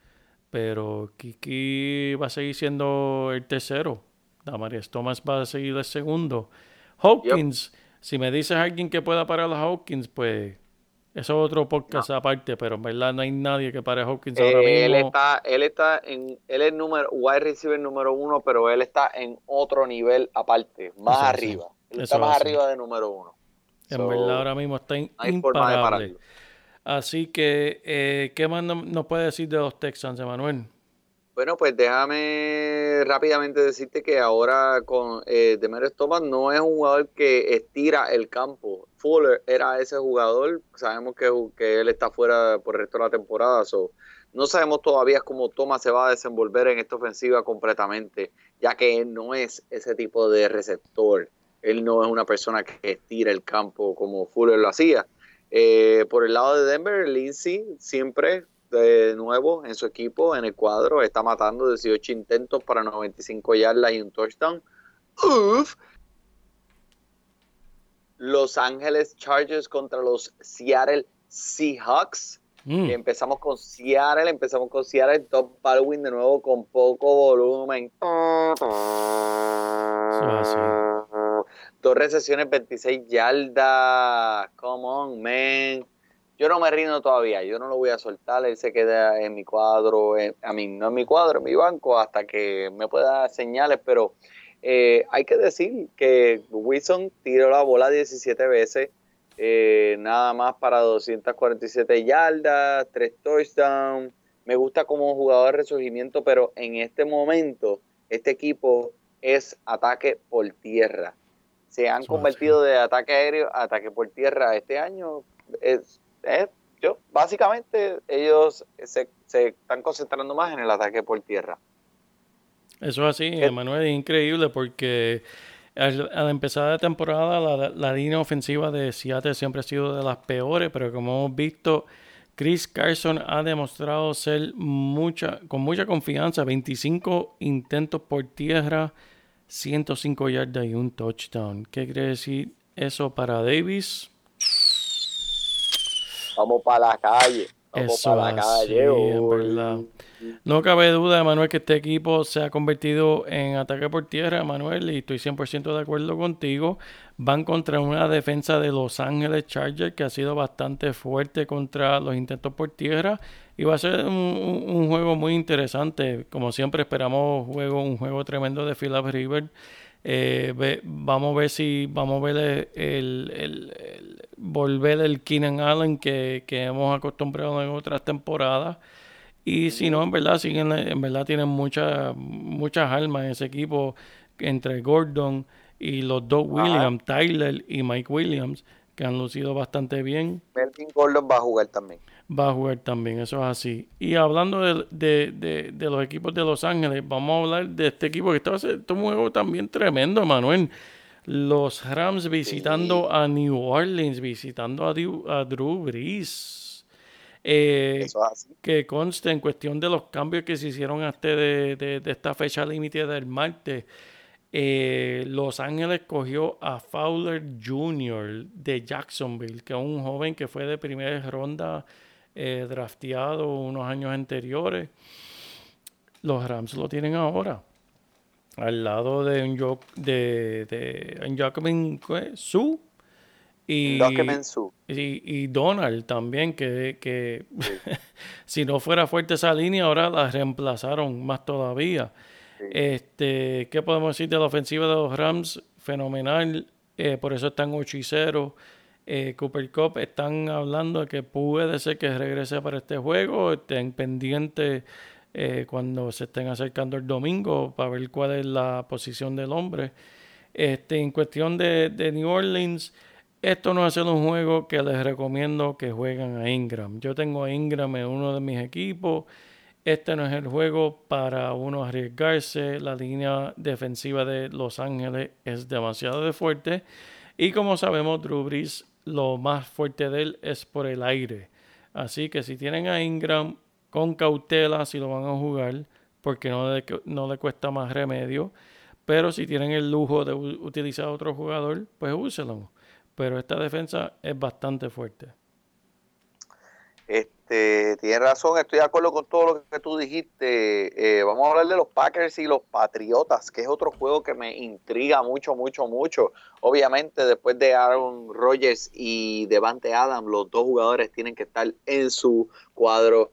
pero Kiki va a seguir siendo el tercero. Damaris Thomas va a seguir el segundo. Hawkins. Si me dices alguien que pueda parar a Hawkins, pues eso es otro podcast aparte, pero en verdad no hay nadie que pare a Hawkins ahora mismo. Él está, él está en, él es número, wide receiver número uno, pero él está en otro nivel aparte, más arriba. Él está más arriba de número uno. En verdad ahora mismo está imparable. Así que, eh, ¿qué más nos puede decir de los Texans, Emanuel? Bueno, pues déjame rápidamente decirte que ahora con eh, Thomas no es un jugador que estira el campo. Fuller era ese jugador, sabemos que, que él está fuera por el resto de la temporada, no sabemos todavía cómo Thomas se va a desenvolver en esta ofensiva completamente, ya que él no es ese tipo de receptor. Él no es una persona que estira el campo como Fuller lo hacía. Eh, por el lado de Denver, Lindsay siempre de nuevo en su equipo, en el cuadro. Está matando 18 intentos para 95 yardas y un touchdown. Los Ángeles Chargers contra los Seattle Seahawks. Mm. Empezamos con Seattle, empezamos con Seattle, Top Baldwin de nuevo con poco volumen. Dos recesiones, 26 yardas. Come on, man yo no me rindo todavía, yo no lo voy a soltar, él se queda en mi cuadro, a mí no en mi cuadro, en mi banco, hasta que me pueda dar señales, pero eh, hay que decir que Wilson tiró la bola 17 veces, eh, nada más para 247 yardas, 3 touchdowns, me gusta como jugador de resurgimiento, pero en este momento este equipo es ataque por tierra. Se han convertido de ataque aéreo a ataque por tierra este año. Es, eh, yo, básicamente ellos se, están concentrando más en el ataque por tierra. Eso es así, Emanuel, es increíble porque al, empezar la temporada la, la, línea ofensiva de Seattle siempre ha sido de las peores, pero como hemos visto, Chris Carson ha demostrado ser mucha, con mucha confianza, 25 intentos por tierra, 105 yardas y un touchdown. ¿Qué quiere decir eso para Davis? Vamos para la calle. Eso para la calle. No cabe duda, Manuel, que este equipo se ha convertido en ataque por tierra, Manuel, y estoy 100% de acuerdo contigo. Van contra una defensa de Los Ángeles Chargers que ha sido bastante fuerte contra los intentos por tierra y va a ser un, juego muy interesante. Como siempre esperamos juego, un juego tremendo de Philip River. Eh, vamos a ver si vamos a ver el, el, volver el Keenan Allen que, que hemos acostumbrado en otras temporadas. Y si no, en verdad, siguen, en verdad tienen muchas muchas almas en ese equipo entre Gordon y los dos Williams, Tyler y Mike Williams, que han lucido bastante bien. Melvin Gordon va a jugar también. Va a jugar también, eso es así. Y hablando de, de, de, los equipos de Los Ángeles, vamos a hablar de este equipo que está este un juego también tremendo, Manuel. Los Rams visitando a New Orleans, visitando a, a Drew Brees. Eh, que conste en cuestión de los cambios que se hicieron hasta de, de, esta fecha límite del martes. Eh, los Ángeles cogió a Fowler Jr. de Jacksonville, que es un joven que fue de primera ronda eh, drafteado unos años anteriores. Los Rams lo tienen ahora. Al lado de un de, de Su y, y, Donald también, que, (laughs) si no fuera fuerte esa línea, ahora la reemplazaron más todavía. Este, ¿Qué podemos decir de la ofensiva de los Rams? Fenomenal, eh, por eso están 8 y 0. Eh, Cooper Cup están hablando de que puede ser que regrese para este juego. Estén pendientes eh, cuando se estén acercando el domingo para ver cuál es la posición del hombre. Este, en cuestión de, de New Orleans, esto no es un juego que les recomiendo que jueguen a Ingram. Yo tengo a Ingram en uno de mis equipos. Este no es el juego para uno arriesgarse. La línea defensiva de Los Ángeles es demasiado fuerte. Y como sabemos, Drew Brees, lo más fuerte de él es por el aire. Así que si tienen a Ingram con cautela, si lo van a jugar, porque no le, no le cuesta más remedio. Pero si tienen el lujo de utilizar a otro jugador, pues úselo pero esta defensa es bastante fuerte. Este, tienes razón, estoy de acuerdo con todo lo que tú dijiste. Eh, vamos a hablar de los Packers y los Patriotas, que es otro juego que me intriga mucho, mucho, mucho. Obviamente, después de Aaron Rodgers y Devante Adams, los dos jugadores tienen que estar en su cuadro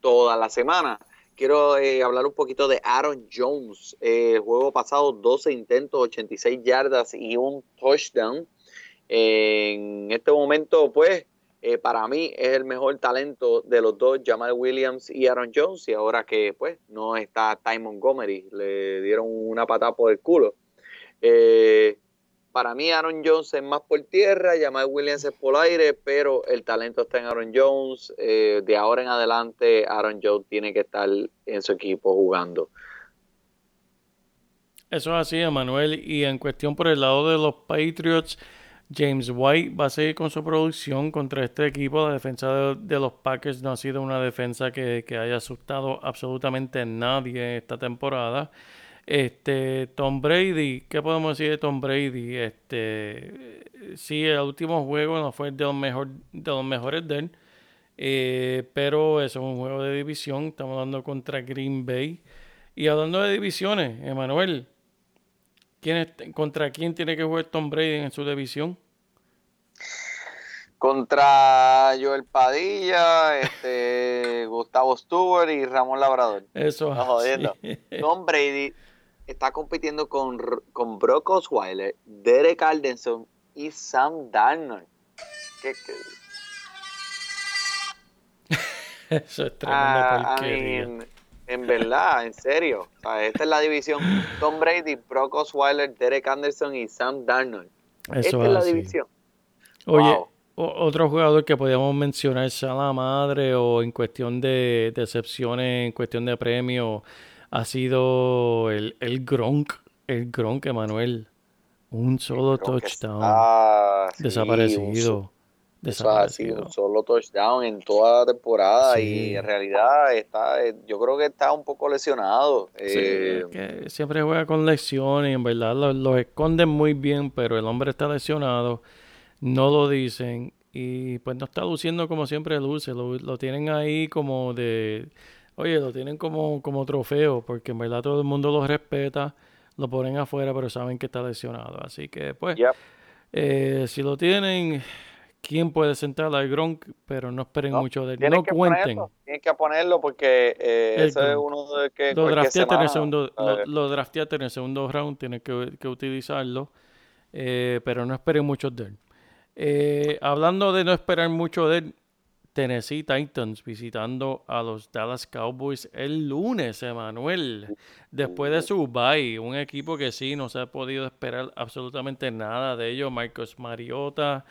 toda la semana. Quiero eh, hablar un poquito de Aaron Jones. El juego pasado, 12 intentos, 86 yardas y un touchdown. En este momento, pues, eh, para mí es el mejor talento de los dos, Jamal Williams y Aaron Jones. Y ahora que, pues, no está Ty Montgomery, le dieron una patada por el culo. Eh, para mí, Aaron Jones es más por tierra, Jamal Williams es por aire, pero el talento está en Aaron Jones. Eh, de ahora en adelante, Aaron Jones tiene que estar en su equipo jugando. Eso es así, Emanuel. Y en cuestión por el lado de los Patriots, James White va a seguir con su producción contra este equipo. La defensa de, los Packers no ha sido una defensa que, haya asustado absolutamente a nadie esta temporada. Este, Tom Brady, ¿qué podemos decir de Tom Brady? Este, sí, el último juego no fue de los, mejores de él, eh, pero eso es un juego de división. Estamos hablando contra Green Bay. Y hablando de divisiones, Emanuel, ¿contra quién tiene que jugar Tom Brady en su división? Contra Joel Padilla, este, (laughs) Gustavo Stewart y Ramón Labrador. Eso. (laughs) No jodiendo. Tom Brady está compitiendo con, con Brock Osweiler, Derek Aldenson y Sam Darnold. ¿Qué, (laughs) Eso es tremenda ah, en verdad, en serio. esta es la división. Tom Brady, Brock Osweiler, Derek Anderson y Sam Darnold. esta es la división. Oye, otro jugador que podríamos mencionar, sea la madre o en cuestión de decepciones, en cuestión de premio, ha sido el, el Gronk. El Gronk, Emanuel. Un solo touchdown. desaparecido. Eso ha sido un solo touchdown en toda la temporada y en realidad está, eh, yo creo que está un poco lesionado. Eh, siempre juega con lesiones y en verdad los lo esconden muy bien, pero el hombre está lesionado, no lo dicen y pues no está luciendo como siempre luce, lo, lo tienen ahí como de, oye, lo tienen como, como trofeo, porque en verdad todo el mundo lo respeta, lo ponen afuera, pero saben que está lesionado. Así que pues, eh, si lo tienen, ¿quién puede sentar al Gronk? Pero no esperen mucho de él. No cuenten. tienen que ponerlo porque eh, ese es uno de que... Lo drafteaste, en el segundo, lo, en el segundo round, tienes que, que utilizarlo, eh, pero no esperen mucho de él. Eh, hablando de no esperar mucho de Tennessee Titans visitando a los Dallas Cowboys el lunes, Emanuel. Después de su bye, un equipo que sí no se ha podido esperar absolutamente nada de ellos. Marcos Mariota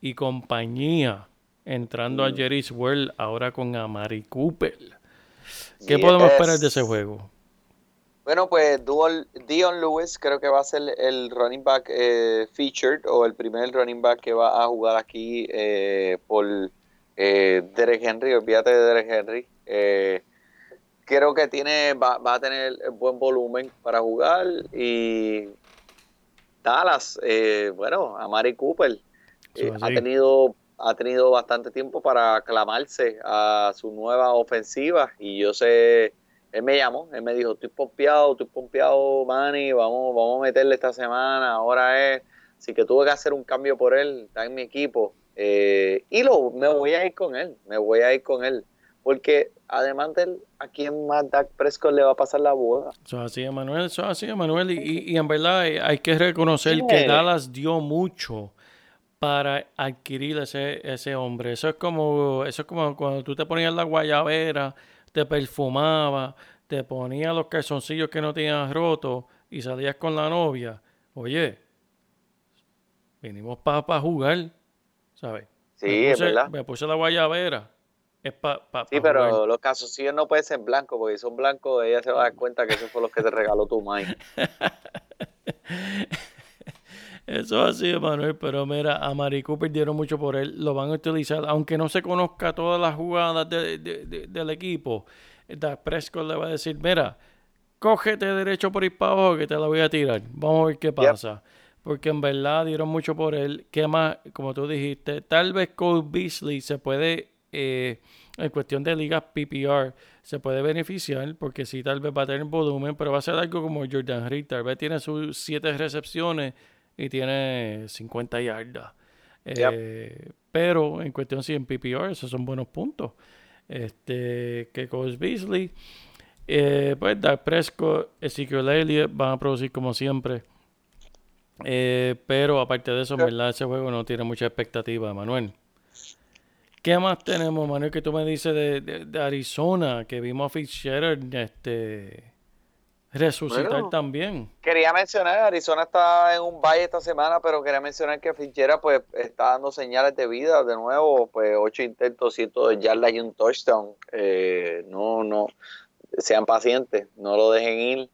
y compañía entrando a Jerry's World ahora con Amari Cooper. ¿Qué podemos esperar de ese juego? Bueno, pues Dion Lewis creo que va a ser el running back eh, featured o el primer running back que va a jugar aquí eh, por eh, Derek Henry. Olvídate de Derek Henry. Creo que tiene va, a tener buen volumen para jugar y Dallas, bueno, a Mari Cooper ha tenido ha tenido bastante tiempo para aclamarse a su nueva ofensiva y yo sé él me llamó, él me dijo, estoy pompeado, estoy pompeado, Manny, vamos, vamos a meterle esta semana, ahora es. Así que tuve que hacer un cambio por él, está en mi equipo. Eh, y lo, me voy a ir con él, me voy a ir con él. Porque además de él, ¿a quién más Dak Prescott le va a pasar la boda? Eso así, Emanuel, eso así, Emanuel. Y, y, en verdad hay que reconocer que Dallas dio mucho para adquirir ese, ese hombre. Eso es como, eso es como cuando tú te ponías la guayabera te perfumaba, te ponía los calzoncillos que no tenías rotos y salías con la novia. Oye, vinimos para jugar, ¿sabes? Sí, es verdad. Me puse la guayabera. Es pa, sí, pero los calzoncillos no pueden ser blancos, porque si son blancos, ella se va a dar cuenta que esos fue los que te regaló tu madre. (laughs) Eso ha sido, Manuel, pero mira, a Mari Cooper dieron mucho por él, lo van a utilizar, aunque no se conozca todas las jugadas del equipo. Da Prescott le va a decir, mira, cógete derecho por ir para abajo que te la voy a tirar. Vamos a ver qué pasa. Porque en verdad dieron mucho por él. ¿Qué más? Como tú dijiste, tal vez Cole Beasley se puede, eh, en cuestión de ligas PPR, se puede beneficiar. Porque sí, tal vez va a tener volumen, pero va a ser algo como Jordan Reed. Tal vez tiene sus siete recepciones y tiene 50 yardas. Eh, pero en cuestión si en PPR, esos son buenos puntos. Este, que Coach Beasley, eh, pues Dark Prescott, Ezekiel Elliott van a producir como siempre. Eh, pero aparte de eso, en verdad, ese juego no tiene mucha expectativa, Manuel. ¿Qué más tenemos, Manuel, que tú me dices de, de, Arizona? Que vimos a Fitzgerald este, resucitar también. Quería mencionar, Arizona está en un valle esta semana, pero quería mencionar que Fichera pues está dando señales de vida de nuevo, pues ocho intentos, ciento yardas y un touchdown. Eh, no, no, sean pacientes, no lo dejen ir.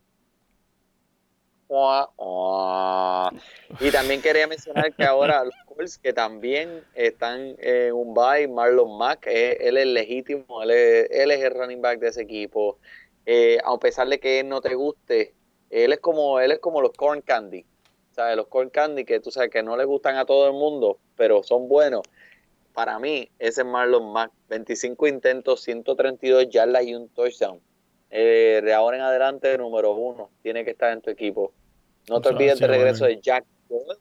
Y también quería mencionar que ahora los Colts que también están en un bye, Marlon Mack, eh, él es legítimo, él es, él es el running back de ese equipo eh, a pesar de que no te guste, él es como, él es como los corn candy. ¿Sabes? Los corn candy que tú sabes que no le gustan a todo el mundo, pero son buenos. Para mí, ese es Marlon Mack. 25 intentos, 132 yardas y un touchdown. Eh, de ahora en adelante, número uno. Tiene que estar en tu equipo. No te olvides del regreso de Jack Doyle.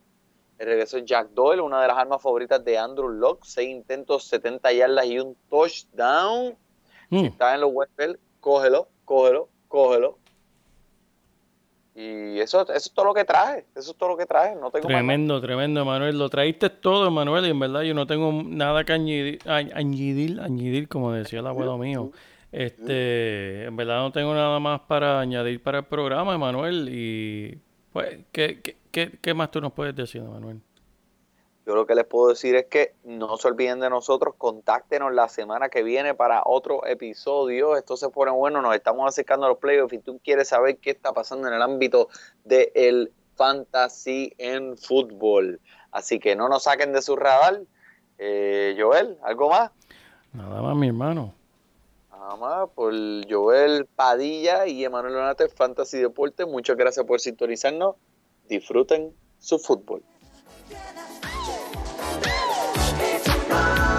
El regreso de Jack Doyle, una de las armas favoritas de Andrew Locke. 6 intentos, 70 yardas y un touchdown. Si hmm. estás en los Westfield, cógelo cógelo, cógelo. Y eso, eso es todo lo que traje, eso es todo lo que traje, no tengo Tremendo, tremendo, Manuel, lo traíste todo, Manuel, y en verdad yo no tengo nada que añadir, añadir, añadir como decía el abuelo mío. Este, en verdad no tengo nada más para añadir para el programa, Manuel, y pues, ¿qué, qué, qué, qué más tú nos puedes decir, Manuel? Yo lo que les puedo decir es que no se olviden de nosotros, contáctenos la semana que viene para otro episodio. Esto se pone bueno, nos estamos acercando a los playoffs y tú quieres saber qué está pasando en el ámbito del fantasy en fútbol. Así que no nos saquen de su radar. Eh, Joel, ¿algo más? Nada más, mi hermano. Nada más, por Joel Padilla y Emanuel Donate, Fantasy Deporte. Muchas gracias por sintonizarnos. Disfruten su fútbol. Oh.